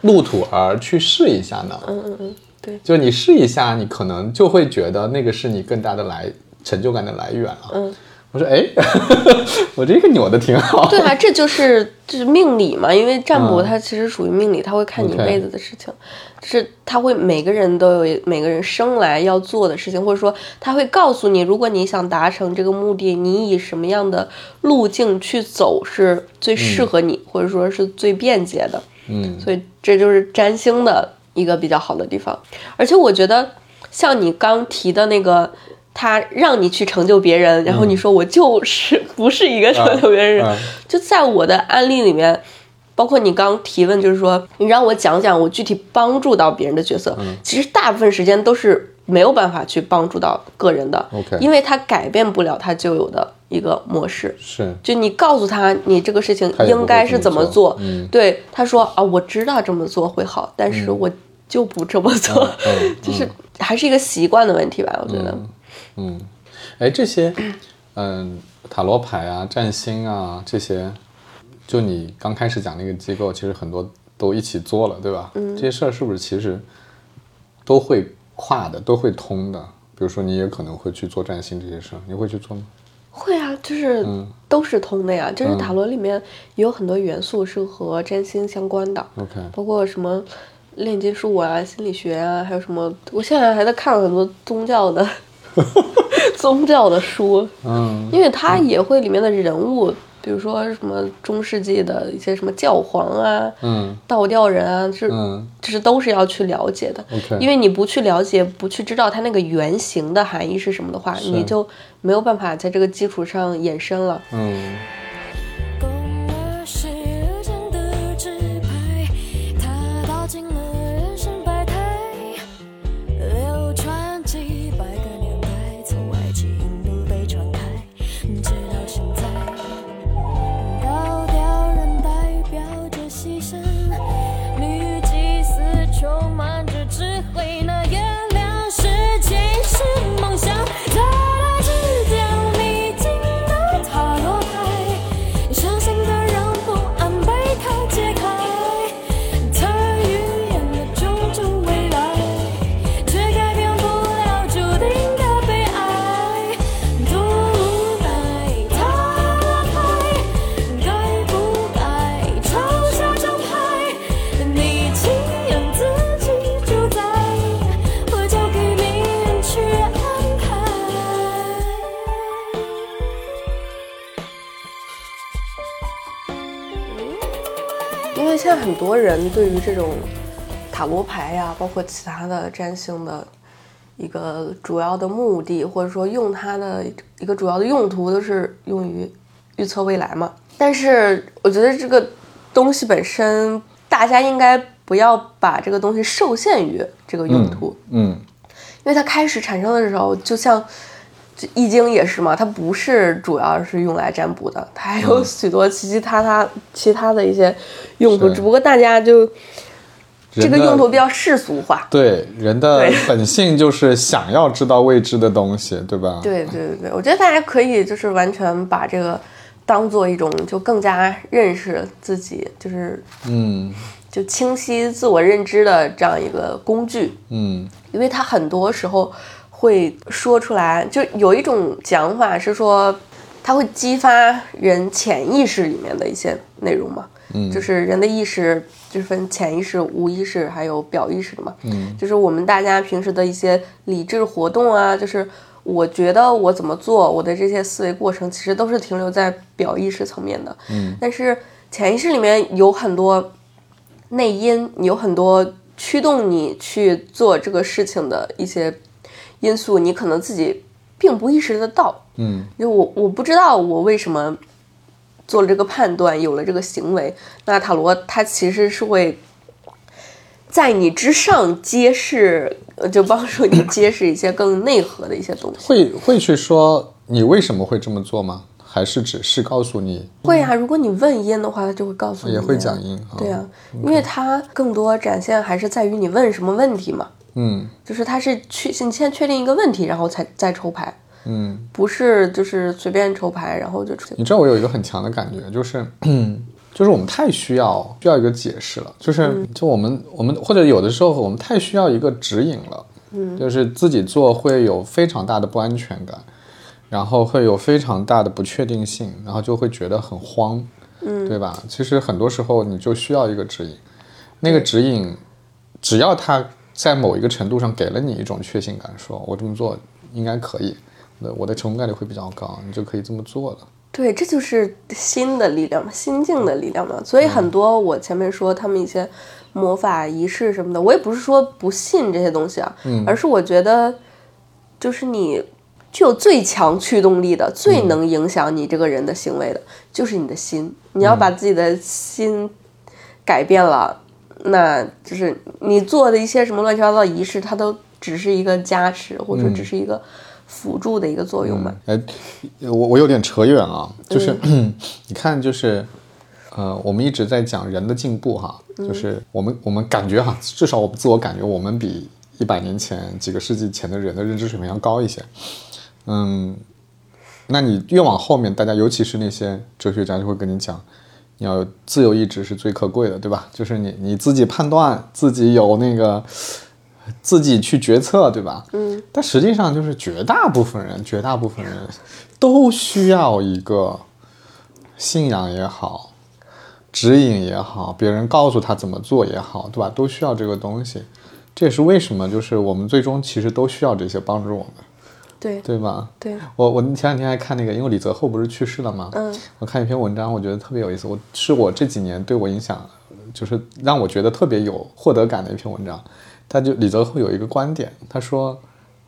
路途而去试一下呢？嗯嗯嗯，对，就你试一下，你可能就会觉得那个是你更大的来成就感的来源了。嗯，我说，哎，我这个扭的挺好。对啊，这就是就是命理嘛，因为占卜嗯它其实属于命理，它会看你一辈子的事情，就是它会每个人都有每个人生来要做的事情，或者说它会告诉你，如果你想达成这个目的，你以什么样的路径去走是最适合你，或者说是最便捷的。嗯所以这就是占星的一个比较好的地方。而且我觉得，像你刚提的那个，他让你去成就别人，然后你说我就是 不是一个成就别人就在我的案例里面。包括你刚提问，就是说你让我讲讲我具体帮助到别人的角色，其实大部分时间都是没有办法去帮助到个人的 OK 因为他改变不了他就有的一个模式。是，就你告诉他你这个事情应该是怎么做做，嗯。对他说啊，我知道这么做会好，但是我就不这么做，嗯 就是还是一个习惯的问题吧，我觉得。嗯，哎，这些，嗯，塔罗牌啊、占星啊这些，就你刚开始讲那个机构，其实很多都一起做了，对吧？嗯，这些事儿是不是其实都会跨的，都会通的？比如说，你也可能会去做占星这些事儿，你会去做吗？会啊，就是都是通的呀，就是塔罗里面也有很多元素是和占星相关的，OK 包括什么炼金术啊、心理学啊，还有什么，我现在还在看很多宗教的 宗教的书，嗯因为它也会里面的人物，比如说什么中世纪的一些什么教皇啊、嗯道教人啊，是嗯这是都是要去了解的。因为你不去了解，不去知道它那个原型的含义是什么的话，你就没有办法在这个基础上延伸了。嗯 多人对于这种塔罗牌呀、包括其他的占星的一个主要的目的，或者说用它的一个主要的用途，都是用于预测未来嘛。但是我觉得这个东西本身，大家应该不要把这个东西受限于这个用途。嗯因为它开始产生的时候，就像这《易经》也是嘛，它不是主要是用来占卜的，它还有许多其其他他其他的一些用途，只不过大家就这个用途比较世俗化。对，人的本性就是想要知道未知的东西，对吧？对对对对，我觉得大家可以就是完全把这个当做一种就更加认识自己，就是嗯就清晰自我认知的这样一个工具。嗯因为它很多时候会说出来，就有一种讲法是说，它会激发人潜意识里面的一些内容嘛，嗯。就是人的意识就是分潜意识、无意识还有表意识的嘛，嗯。就是我们大家平时的一些理智活动啊，就是我觉得我怎么做，我的这些思维过程其实都是停留在表意识层面的，嗯。但是潜意识里面有很多内因，有很多驱动你去做这个事情的一些因素，你可能自己并不意识得到。嗯因为我我不知道我为什么做了这个判断，有了这个行为。那塔罗它其实是会在你之上揭示，呃就帮助你 揭示一些更内核的一些东西。会会去说你为什么会这么做吗？还是只是告诉你会啊，如果你问音的话，他就会告诉你。也会讲音啊对啊，因为它更多展现还是在于你问什么问题嘛。嗯。就是他是确你先确定一个问题，然后才再抽牌，嗯，不是就是随便抽牌，然后就出你知道我有一个很强的感觉，就是，就是我们太需要需要一个解释了，就是就我们我们或者有的时候我们太需要一个指引了，嗯，就是自己做会有非常大的不安全感，然后会有非常大的不确定性，然后就会觉得很慌，嗯，对吧？其实很多时候你就需要一个指引，那个指引，只要它在某一个程度上给了你一种确信感，说我这么做应该可以，那我的成功概率会比较高，你就可以这么做了。对，这就是心的力量嘛，心境的力量嘛。所以很多我前面说他们一些魔法仪式什么的，我也不是说不信这些东西啊，而是我觉得就是你具有最强驱动力的、最能影响你这个人的行为的，就是你的心。你要把自己的心改变了，那就是你做的一些什么乱七八糟的仪式，它都只是一个加持，或者说只是一个辅助的一个作用嘛。哎，我我有点扯远了，就是、你看，就是呃，我们一直在讲人的进步哈，就是我们我们感觉哈，至少我们自我感觉，我们比一百年前、几个世纪前的人的认知水平要高一些。嗯，那你越往后面，大家尤其是那些哲学家就会跟你讲，你要有自由意志是最可贵的，对吧？就是你你自己判断，自己有那个自己去决策，对吧？嗯。但实际上，就是绝大部分人，绝大部分人都需要一个信仰也好，指引也好，别人告诉他怎么做也好，对吧？都需要这个东西。这也是为什么，就是我们最终其实都需要这些帮助我们，对对吧？对，我我前两天还看那个，因为李泽厚不是去世了吗？嗯，我看一篇文章，我觉得特别有意思。我是我这几年对我影响，就是让我觉得特别有获得感的一篇文章。他就李泽厚有一个观点，他说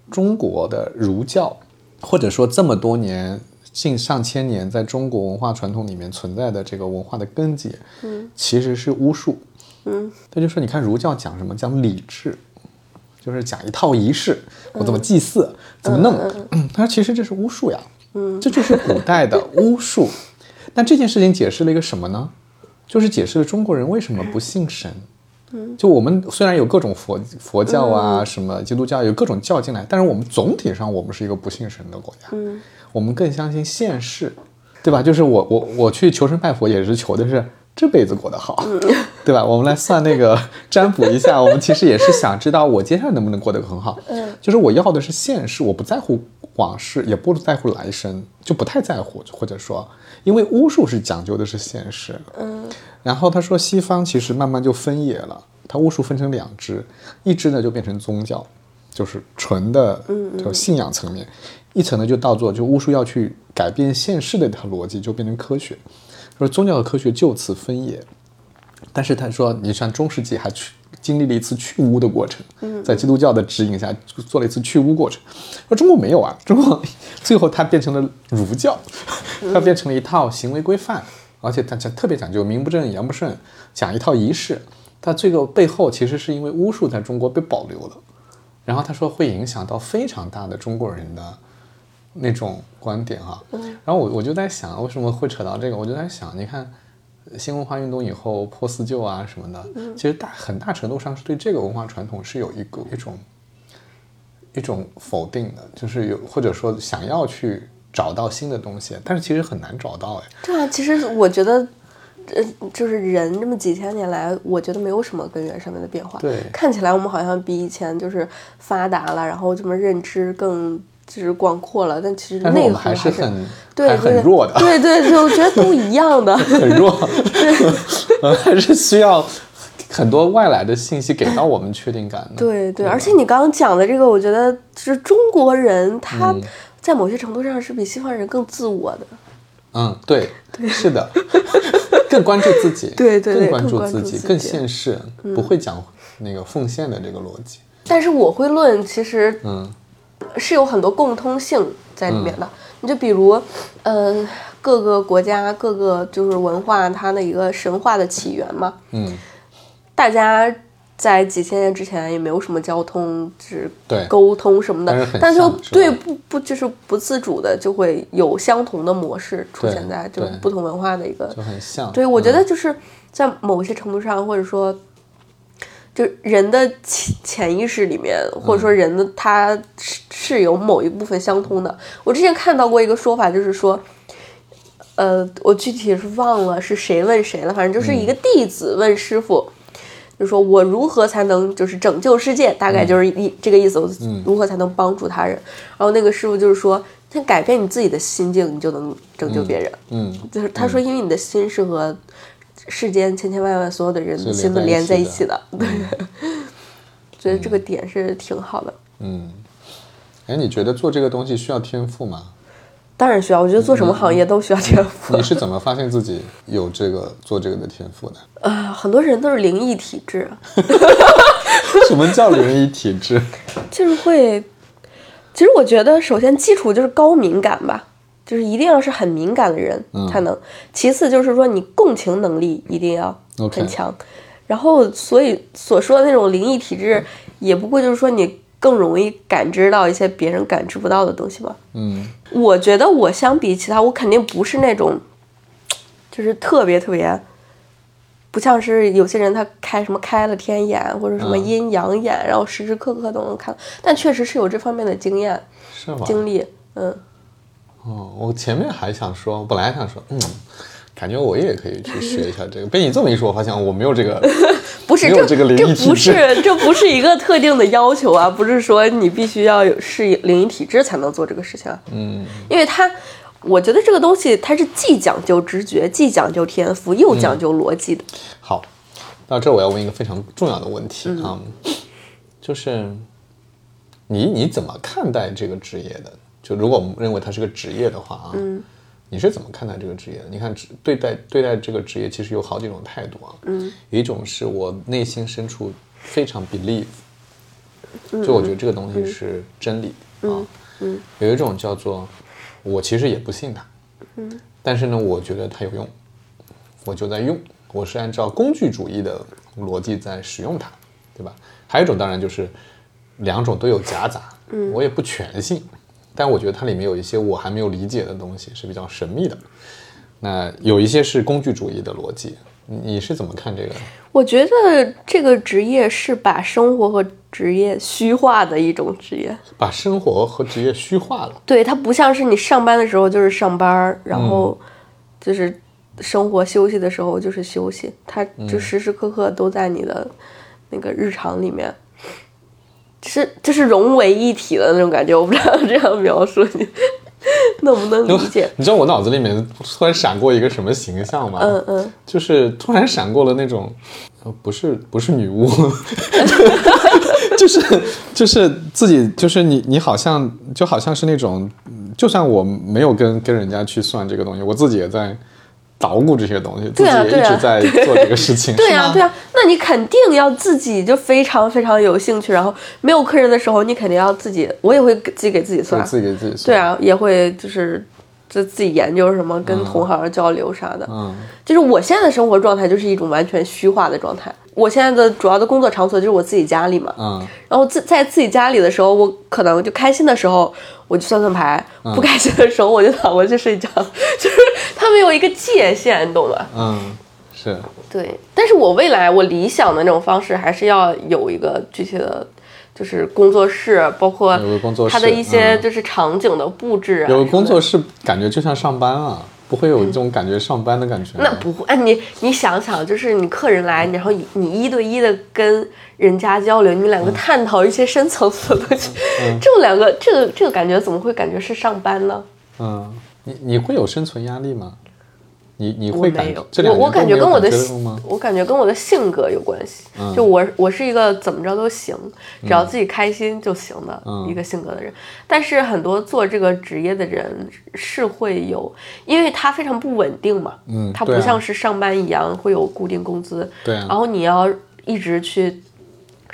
中国的儒教，或者说这么多年近上千年在中国文化传统里面存在的这个文化的根基，嗯，其实是巫术。嗯，他就说，你看儒教讲什么？讲礼制。就是讲一套仪式，我怎么祭祀，怎么弄。嗯他说其实这是巫术呀，嗯，这就是古代的巫术。那这件事情解释了一个什么呢？就是解释了中国人为什么不信神。嗯，就我们虽然有各种佛佛教啊，什么基督教有各种教进来，但是我们总体上我们是一个不信神的国家。嗯，我们更相信现世，对吧？就是我我我去求神拜佛也是求的是这辈子过得好，对吧？我们来算那个 占卜一下，我们其实也是想知道我接下来能不能过得很好。嗯，就是我要的是现世，我不在乎往事，也不在乎来生，就不太在乎，或者说，因为巫术是讲究的是现世。嗯，然后他说西方其实慢慢就分野了，它巫术分成两支，一支呢就变成宗教，就是纯的就信仰层面；一层呢就当做就巫术要去改变现世的一条逻辑，就变成科学。说宗教和科学就此分野，但是他说，你像中世纪还去经历了一次去污的过程，在基督教的指引下做了一次去污过程。说中国没有啊，中国最后它变成了儒教，它变成了一套行为规范，而且它讲特别讲究名不正言不顺，讲一套仪式。它这个背后其实是因为巫术在中国被保留了，然后他说会影响到非常大的中国人的那种观点哈、然后我我就在想，为什么会扯到这个？我就在想，你看新文化运动以后破四旧啊什么的，其实大很大程度上是对这个文化传统是有一个一种一种否定的，就是有或者说想要去找到新的东西，但是其实很难找到哎。对啊，其实我觉得，呃，就是人这么几千年来，我觉得没有什么根源上面的变化。对看起来我们好像比以前就是发达了，然后这么认知更就是广阔了，但其实内核还是是很对很弱的，对对对，我觉得都一样的。很弱，呃 还是需要很多外来的信息给到我们确定感的。对对，而且你刚刚讲的这个，我觉得就是中国人他在某些程度上是比西方人更自我的。嗯，对，是的，更关注自己，对对对更关注自己，更现实，不会讲那个奉献的这个逻辑。但是我会论，其实嗯是有很多共通性在里面的。你就比如，嗯、各个国家、各个就是文化它的一个神话的起源嘛，嗯。大家在几千年之前也没有什么交通，就是对。沟通什么的但是，对不不就是不自主的就会有相同的模式出现在就对不同文化的一个就很像。对，我觉嗯。得就是在某些程度上，或者说，就人的潜潜意识里面，或者说人的他是是有某一部分相通的。我之前看到过一个说法，就是说，呃，我具体是忘了是谁问谁了，反正就是一个弟子问师傅。就说我如何才能就是拯救世界，大概就是一、这个意思。我如何才能帮助他人？然后那个师傅就是说，先改变你自己的心境，你就能拯救别人。嗯，就是他说，因为你的心是和世间千千万万所有的人的心都连连在一起的在一起的，对，觉得这个点是挺好的。嗯哎，你觉得做这个东西需要天赋吗？当然需要，我觉得做什么行业都需要天赋你。是怎么发现自己有这个做这个的天赋的？啊，很多人都是灵异体质，什么叫灵异体质？就是会。其实我觉得，首先基础就是高敏感吧，就是一定要是很敏感的人才能。其次就是说，你共情能力一定要很强。然后，所以所说的那种灵异体质，也不过就是说你更容易感知到一些别人感知不到的东西吧。嗯我觉得我相比其他，我肯定不是那种，就是特别特别，不像是有些人他开什么开了天眼或者什么嗯阴阳眼，然后时时刻刻都能看，但确实是有这方面的经验是吗？经历。嗯，哦，我前面还想说，我本来还想说，嗯，感觉我也可以去学一下这个。被你这么一说，我发现我没有这个，不是这个灵异体不是这不是一个特定的要求啊，不是说你必须要有是灵异体质才能做这个事情啊。嗯因为它，我觉得这个东西它是既讲究直觉，既讲究天赋，又讲究逻辑的。好，到这我要问一个非常重要的问题嗯啊，就是你你怎么看待这个职业的？就如果我们认为它是个职业的话啊，嗯。你是怎么看待这个职业的？你看对待对待这个职业其实有好几种态度啊，嗯，有一种是我内心深处非常 believe，就我觉得这个东西是真理、啊，嗯，有一种叫做我其实也不信它，嗯，但是呢，我觉得它有用，我就在用，我是按照工具主义的逻辑在使用它，对吧？还有一种当然就是两种都有夹杂，嗯，我也不全信，但我觉得它里面有一些我还没有理解的东西是比较神秘的。那有一些是工具主义的逻辑，你你是怎么看这个？我觉得这个职业是把生活和职业虚化的一种职业。把生活和职业虚化了？对，它不像是你上班的时候就是上班，然后就是生活休息的时候就是休息，它就时时刻刻都在你的那个日常里面，是就是融为一体的那种感觉。我不知道 这样描述你能不能理解？你知道我脑子里面突然闪过一个什么形象吗？嗯嗯，就是突然闪过了那种，呃，不是不是女巫，就是就是自己就是你你好像就好像是那种，嗯就算我没有跟跟人家去算这个东西，我自己也在捣鼓这些东西，自己也一直在做这个事情，对呀、对呀、那你肯定要自己就非常非常有兴趣，然后没有客人的时候，你肯定要自己，我也会给自己给自己算。对，自己给自己算。对，啊，也会就是就自己研究什么，跟同行交流啥的。嗯。就是我现在的生活状态就是一种完全虚化的状态。我现在的主要的工作场所就是我自己家里嘛，嗯。然后自在自己家里的时候，我可能就开心的时候我就算算牌，嗯。不开心的时候我就躺回去睡觉，就 没有一个界限，你懂吗？嗯，是对，但是我未来我理想的那种方式还是要有一个具体的，就是工作室，包括有个工作室它的一些嗯就是场景的布置啊。有个工作室。室，感觉就像上班啊，不会有这种感觉上班的感觉吗。那不会，哎，你你想想，就是你客人来，然后你你一对一的跟人家交流，你们两嗯个探讨一些深层次的东西，这种两个这个这个感觉怎么会感觉是上班呢？嗯，你你会有生存压力吗？你你我会感没有，这两我我感觉跟我的性？我感觉跟我的性格有关系。嗯就我我是一个怎么着都行，只要自己开心就行的嗯一个性格的人。但是很多做这个职业的人是会有，因为他非常不稳定嘛，他不像是上班一样会有固定工资，对啊然后你要一直去。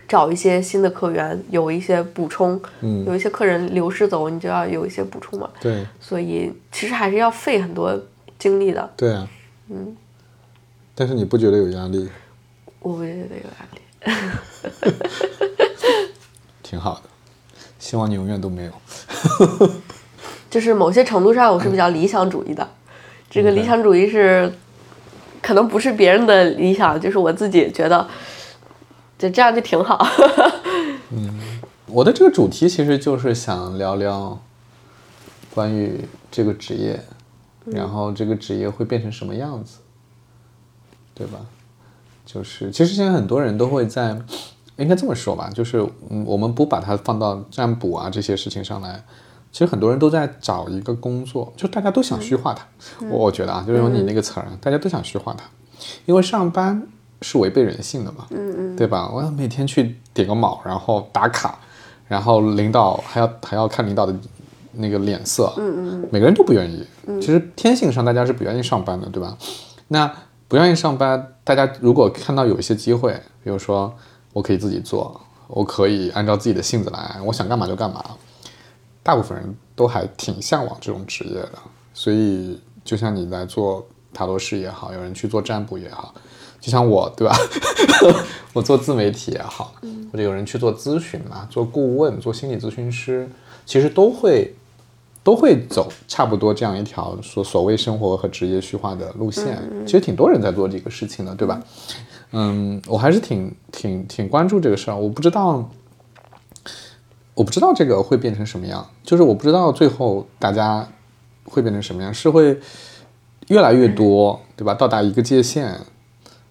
找一些新的客源，有一些补充，嗯有一些客人流失走，你就要有一些补充嘛。对所以其实还是要费很多精力的。对啊，嗯。但是你不觉得有压力？我不觉得有压力。挺好的。希望你永远都没有。就是某些程度上，我是比较理想主义的。这个理想主义是，可能不是别人的理想，就是我自己觉得，就这样就挺好。嗯我的这个主题其实就是想聊聊关于这个职业，然后这个职业会变成什么样子，对吧？就是其实现在很多人都会在，应该这么说吧，就是嗯，我们不把它放到占卜啊这些事情上来，其实很多人都在找一个工作，就大家都想虚化它。我我觉得啊，就是用你那个词儿啊，大家都想虚化它，因为上班是违背人性的嘛，嗯嗯，对吧？我要每天去点个卯，然后打卡，然后领导还要还要看领导的那个脸色，嗯嗯，每个人都不愿意。其实天性上大家是不愿意上班的，对吧？那不愿意上班，大家如果看到有一些机会，比如说我可以自己做，我可以按照自己的性子来，我想干嘛就干嘛，大部分人都还挺向往这种职业的。所以，就像你来做塔罗师也好，有人去做占卜也好，就像我，对吧？我做自媒体也好，或者有人去做咨询嘛，做顾问、做心理咨询师，其实都会都会走差不多这样一条所所谓生活和职业虚化的路线。其实挺多人在做这个事情的，对吧？嗯，我还是挺挺挺关注这个事儿。我不知道，我不知道这个会变成什么样，就是我不知道最后大家会变成什么样，是会越来越多，对吧？到达一个界限，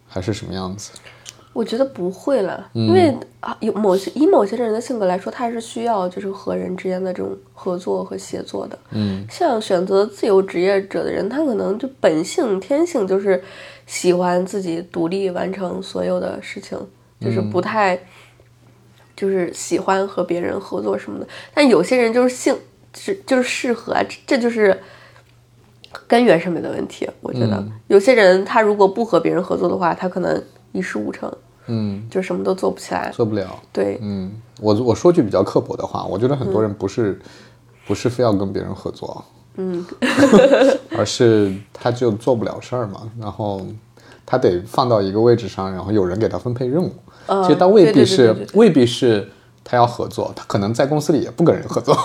还是什么样子？我觉得不会了，因为啊，有某些以某些人的性格来说，他还是需要就是和人之间的这种合作和协作的。嗯像选择自由职业者的人，他可能就本性天性就是喜欢自己独立完成所有的事情，就是不太就是喜欢和别人合作什么的。但有些人就是性是就是适合啊，这这就是根源上面的问题。我觉得、嗯有些人他如果不和别人合作的话，他可能一事无成，嗯，就什么都做不起来。做不了。对，嗯，我我说句比较刻薄的话，我觉得很多人不是、不是非要跟别人合作，嗯，而是他就做不了事儿嘛，然后他得放到一个位置上，然后有人给他分配任务。嗯其实他未必是未必是他要合作，他可能在公司里也不跟人合作。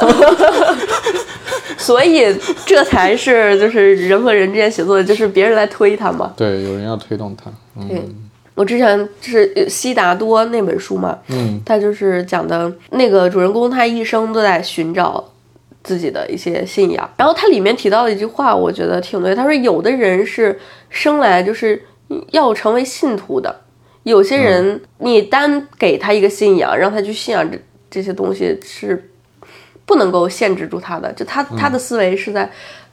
所以这才是就是人和人之间协作，就是别人来推他嘛。对，有人要推动他。嗯对，我之前就是呃悉达多那本书嘛，嗯，他就是讲的那个主人公他一生都在寻找自己的一些信仰，然后他里面提到的一句话，我觉得挺对。他说有的人是生来就是要成为信徒的，有些人你单给他一个信仰，让他去信仰这这些东西是不能够限制住他的，就他他的思维是在。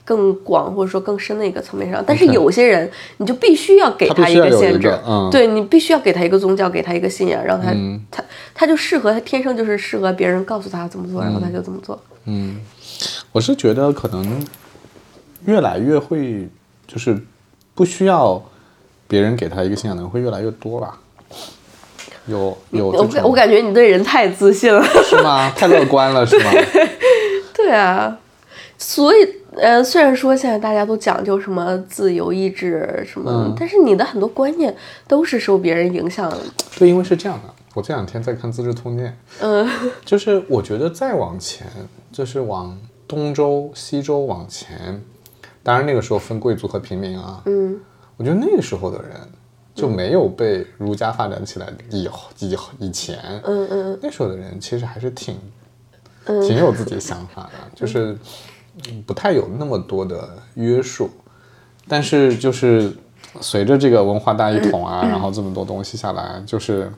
更广或者说更深的一个层面上，但是有些人你就必须要给他一一个限制，嗯对你必须要给他一个宗教，给他一个信仰，让他、嗯他他就适合他天生就是适合别人告诉他怎么做，然后嗯他就怎么做。嗯我是觉得可能越来越会，就是不需要别人给他一个信仰的人会越来越多吧。有有我我感觉你对人太自信了。是吗？太乐观了是吗？对啊，所以呃，虽然说现在大家都讲究什么自由意志什么，嗯但是你的很多观念都是受别人影响。的。对，因为是这样的，我这两天在看《资治通鉴》，嗯。就是我觉得再往前，就是往东周、西周往前，当然那个时候分贵族和平民啊，嗯。我觉得那个时候的人就没有被儒家发展起来以后以后以前，嗯嗯那时候的人其实还是挺挺有自己想法的，就是嗯不太有那么多的约束，但是就是随着这个文化大一统啊，然后这么多东西下来，就是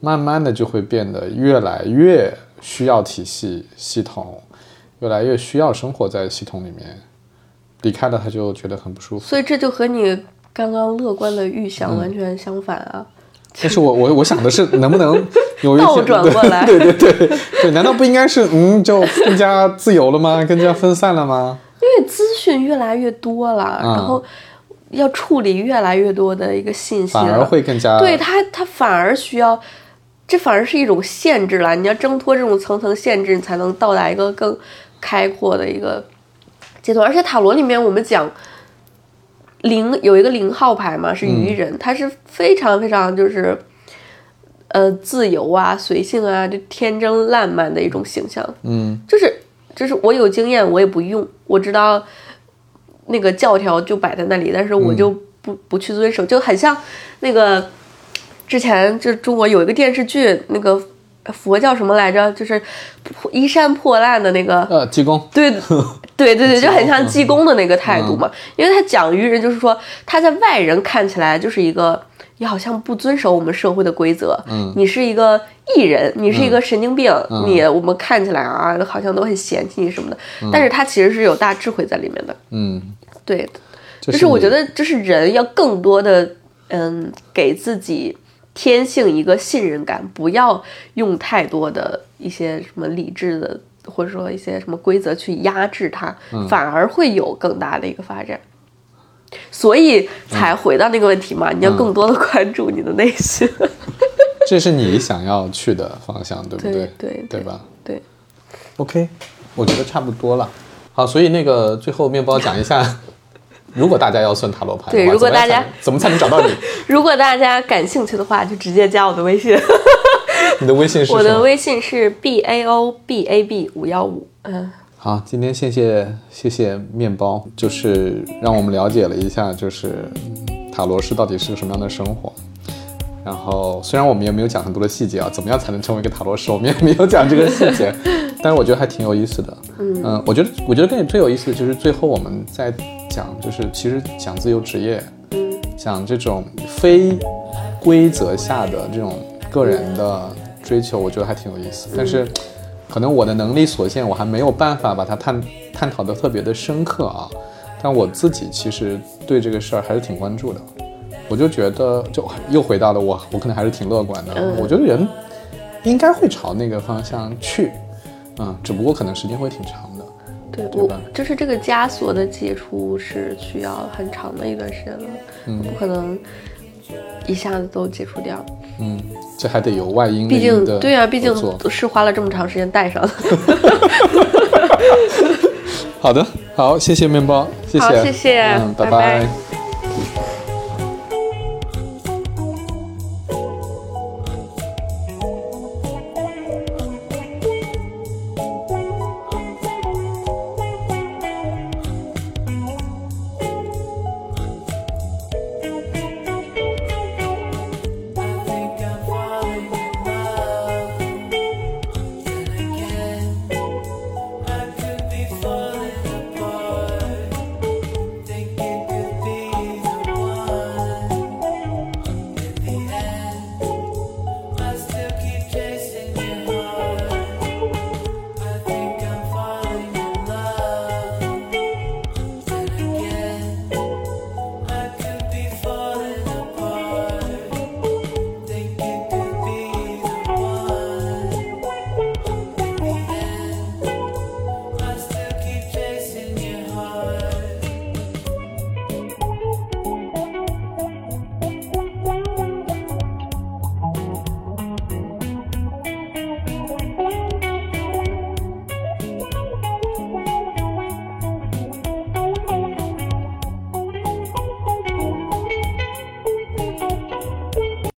慢慢的就会变得越来越需要体系系统，越来越需要生活在系统里面，离开了他就觉得很不舒服。所以这就和你刚刚乐观的预嗯想完全相反啊。但是我我我想的是，能不能有一天倒转过来对对对对对，难道不应该是嗯，就更加自由了吗？更加分散了吗？因为资讯越来越多了，嗯然后要处理越来越多的一个信息反而，会更加对它，它反而需要，这反而是一种限制了。你要挣脱这种层层限制，你才能到达一个更开阔的一个阶段。而且塔罗里面我们讲零有一个零号牌嘛，是愚人，他是非常非常就是。呃，自由啊，随性啊，就天真烂漫的一种形象。嗯就是就是我有经验，我也不用，我知道那个教条就摆在那里，但是我就不、不去遵守，就很像那个之前就中国有一个电视剧，那个佛叫什么来着？就是破衣衫破烂的那个，呃，济公，对 对对对，就很像济公的那个态度嘛。因为他讲愚人，就是说他在外人看起来就是一个，你好像不遵守我们社会的规则，嗯你是一个艺人，你是一个神经病，你我们看起来啊，好像都很嫌弃你什么的，但是他其实是有大智慧在里面的。嗯，对，就就是我觉得，就是人要更多的，嗯，给自己天性一个信任感，不要用太多的一些什么理智的，或者说一些什么规则去压制它，嗯反而会有更大的一个发展。所以才回到那个问题嘛，你要更多的关注你的内心。这是你想要去的方向，对不对对对对吧对，？OK，我觉得差不多了。好，所以那个最后面包讲一下，如果大家要算塔罗牌，对如果大家怎么才能找到你？如果大家感兴趣的话，就直接加我的微信，你的微信是我的？微信是 b a o b a b 五幺五。嗯，好，今天谢谢谢谢面包，就是让我们了解了一下，就是嗯塔罗师到底是个什么样的生活。然后虽然我们也没有讲很多的细节啊，怎么样才能成为一个塔罗师，我们也没有讲这个细节，但是我觉得还挺有意思的。嗯我觉得我觉得跟你最有意思的就是最后我们在讲，就是其实讲自由职业，讲这种非规则下的这种个人的追求，我觉得还挺有意思。但是可能我的能力所限，我还没有办法把它探探讨的特别的深刻啊。但我自己其实对这个事儿还是挺关注的。我就觉得，就又回到了我，我可能还是挺乐观的。嗯我觉得人应该会朝那个方向去，嗯，只不过可能时间会挺长的。对我就是这个枷锁的解除是需要很长的一段时间了，嗯不可能一下子都解除掉。嗯，这还得有外因毕竟对啊，毕竟是花了这么长时间戴上的。好的，好，谢谢面包，谢谢，好谢谢嗯，拜拜拜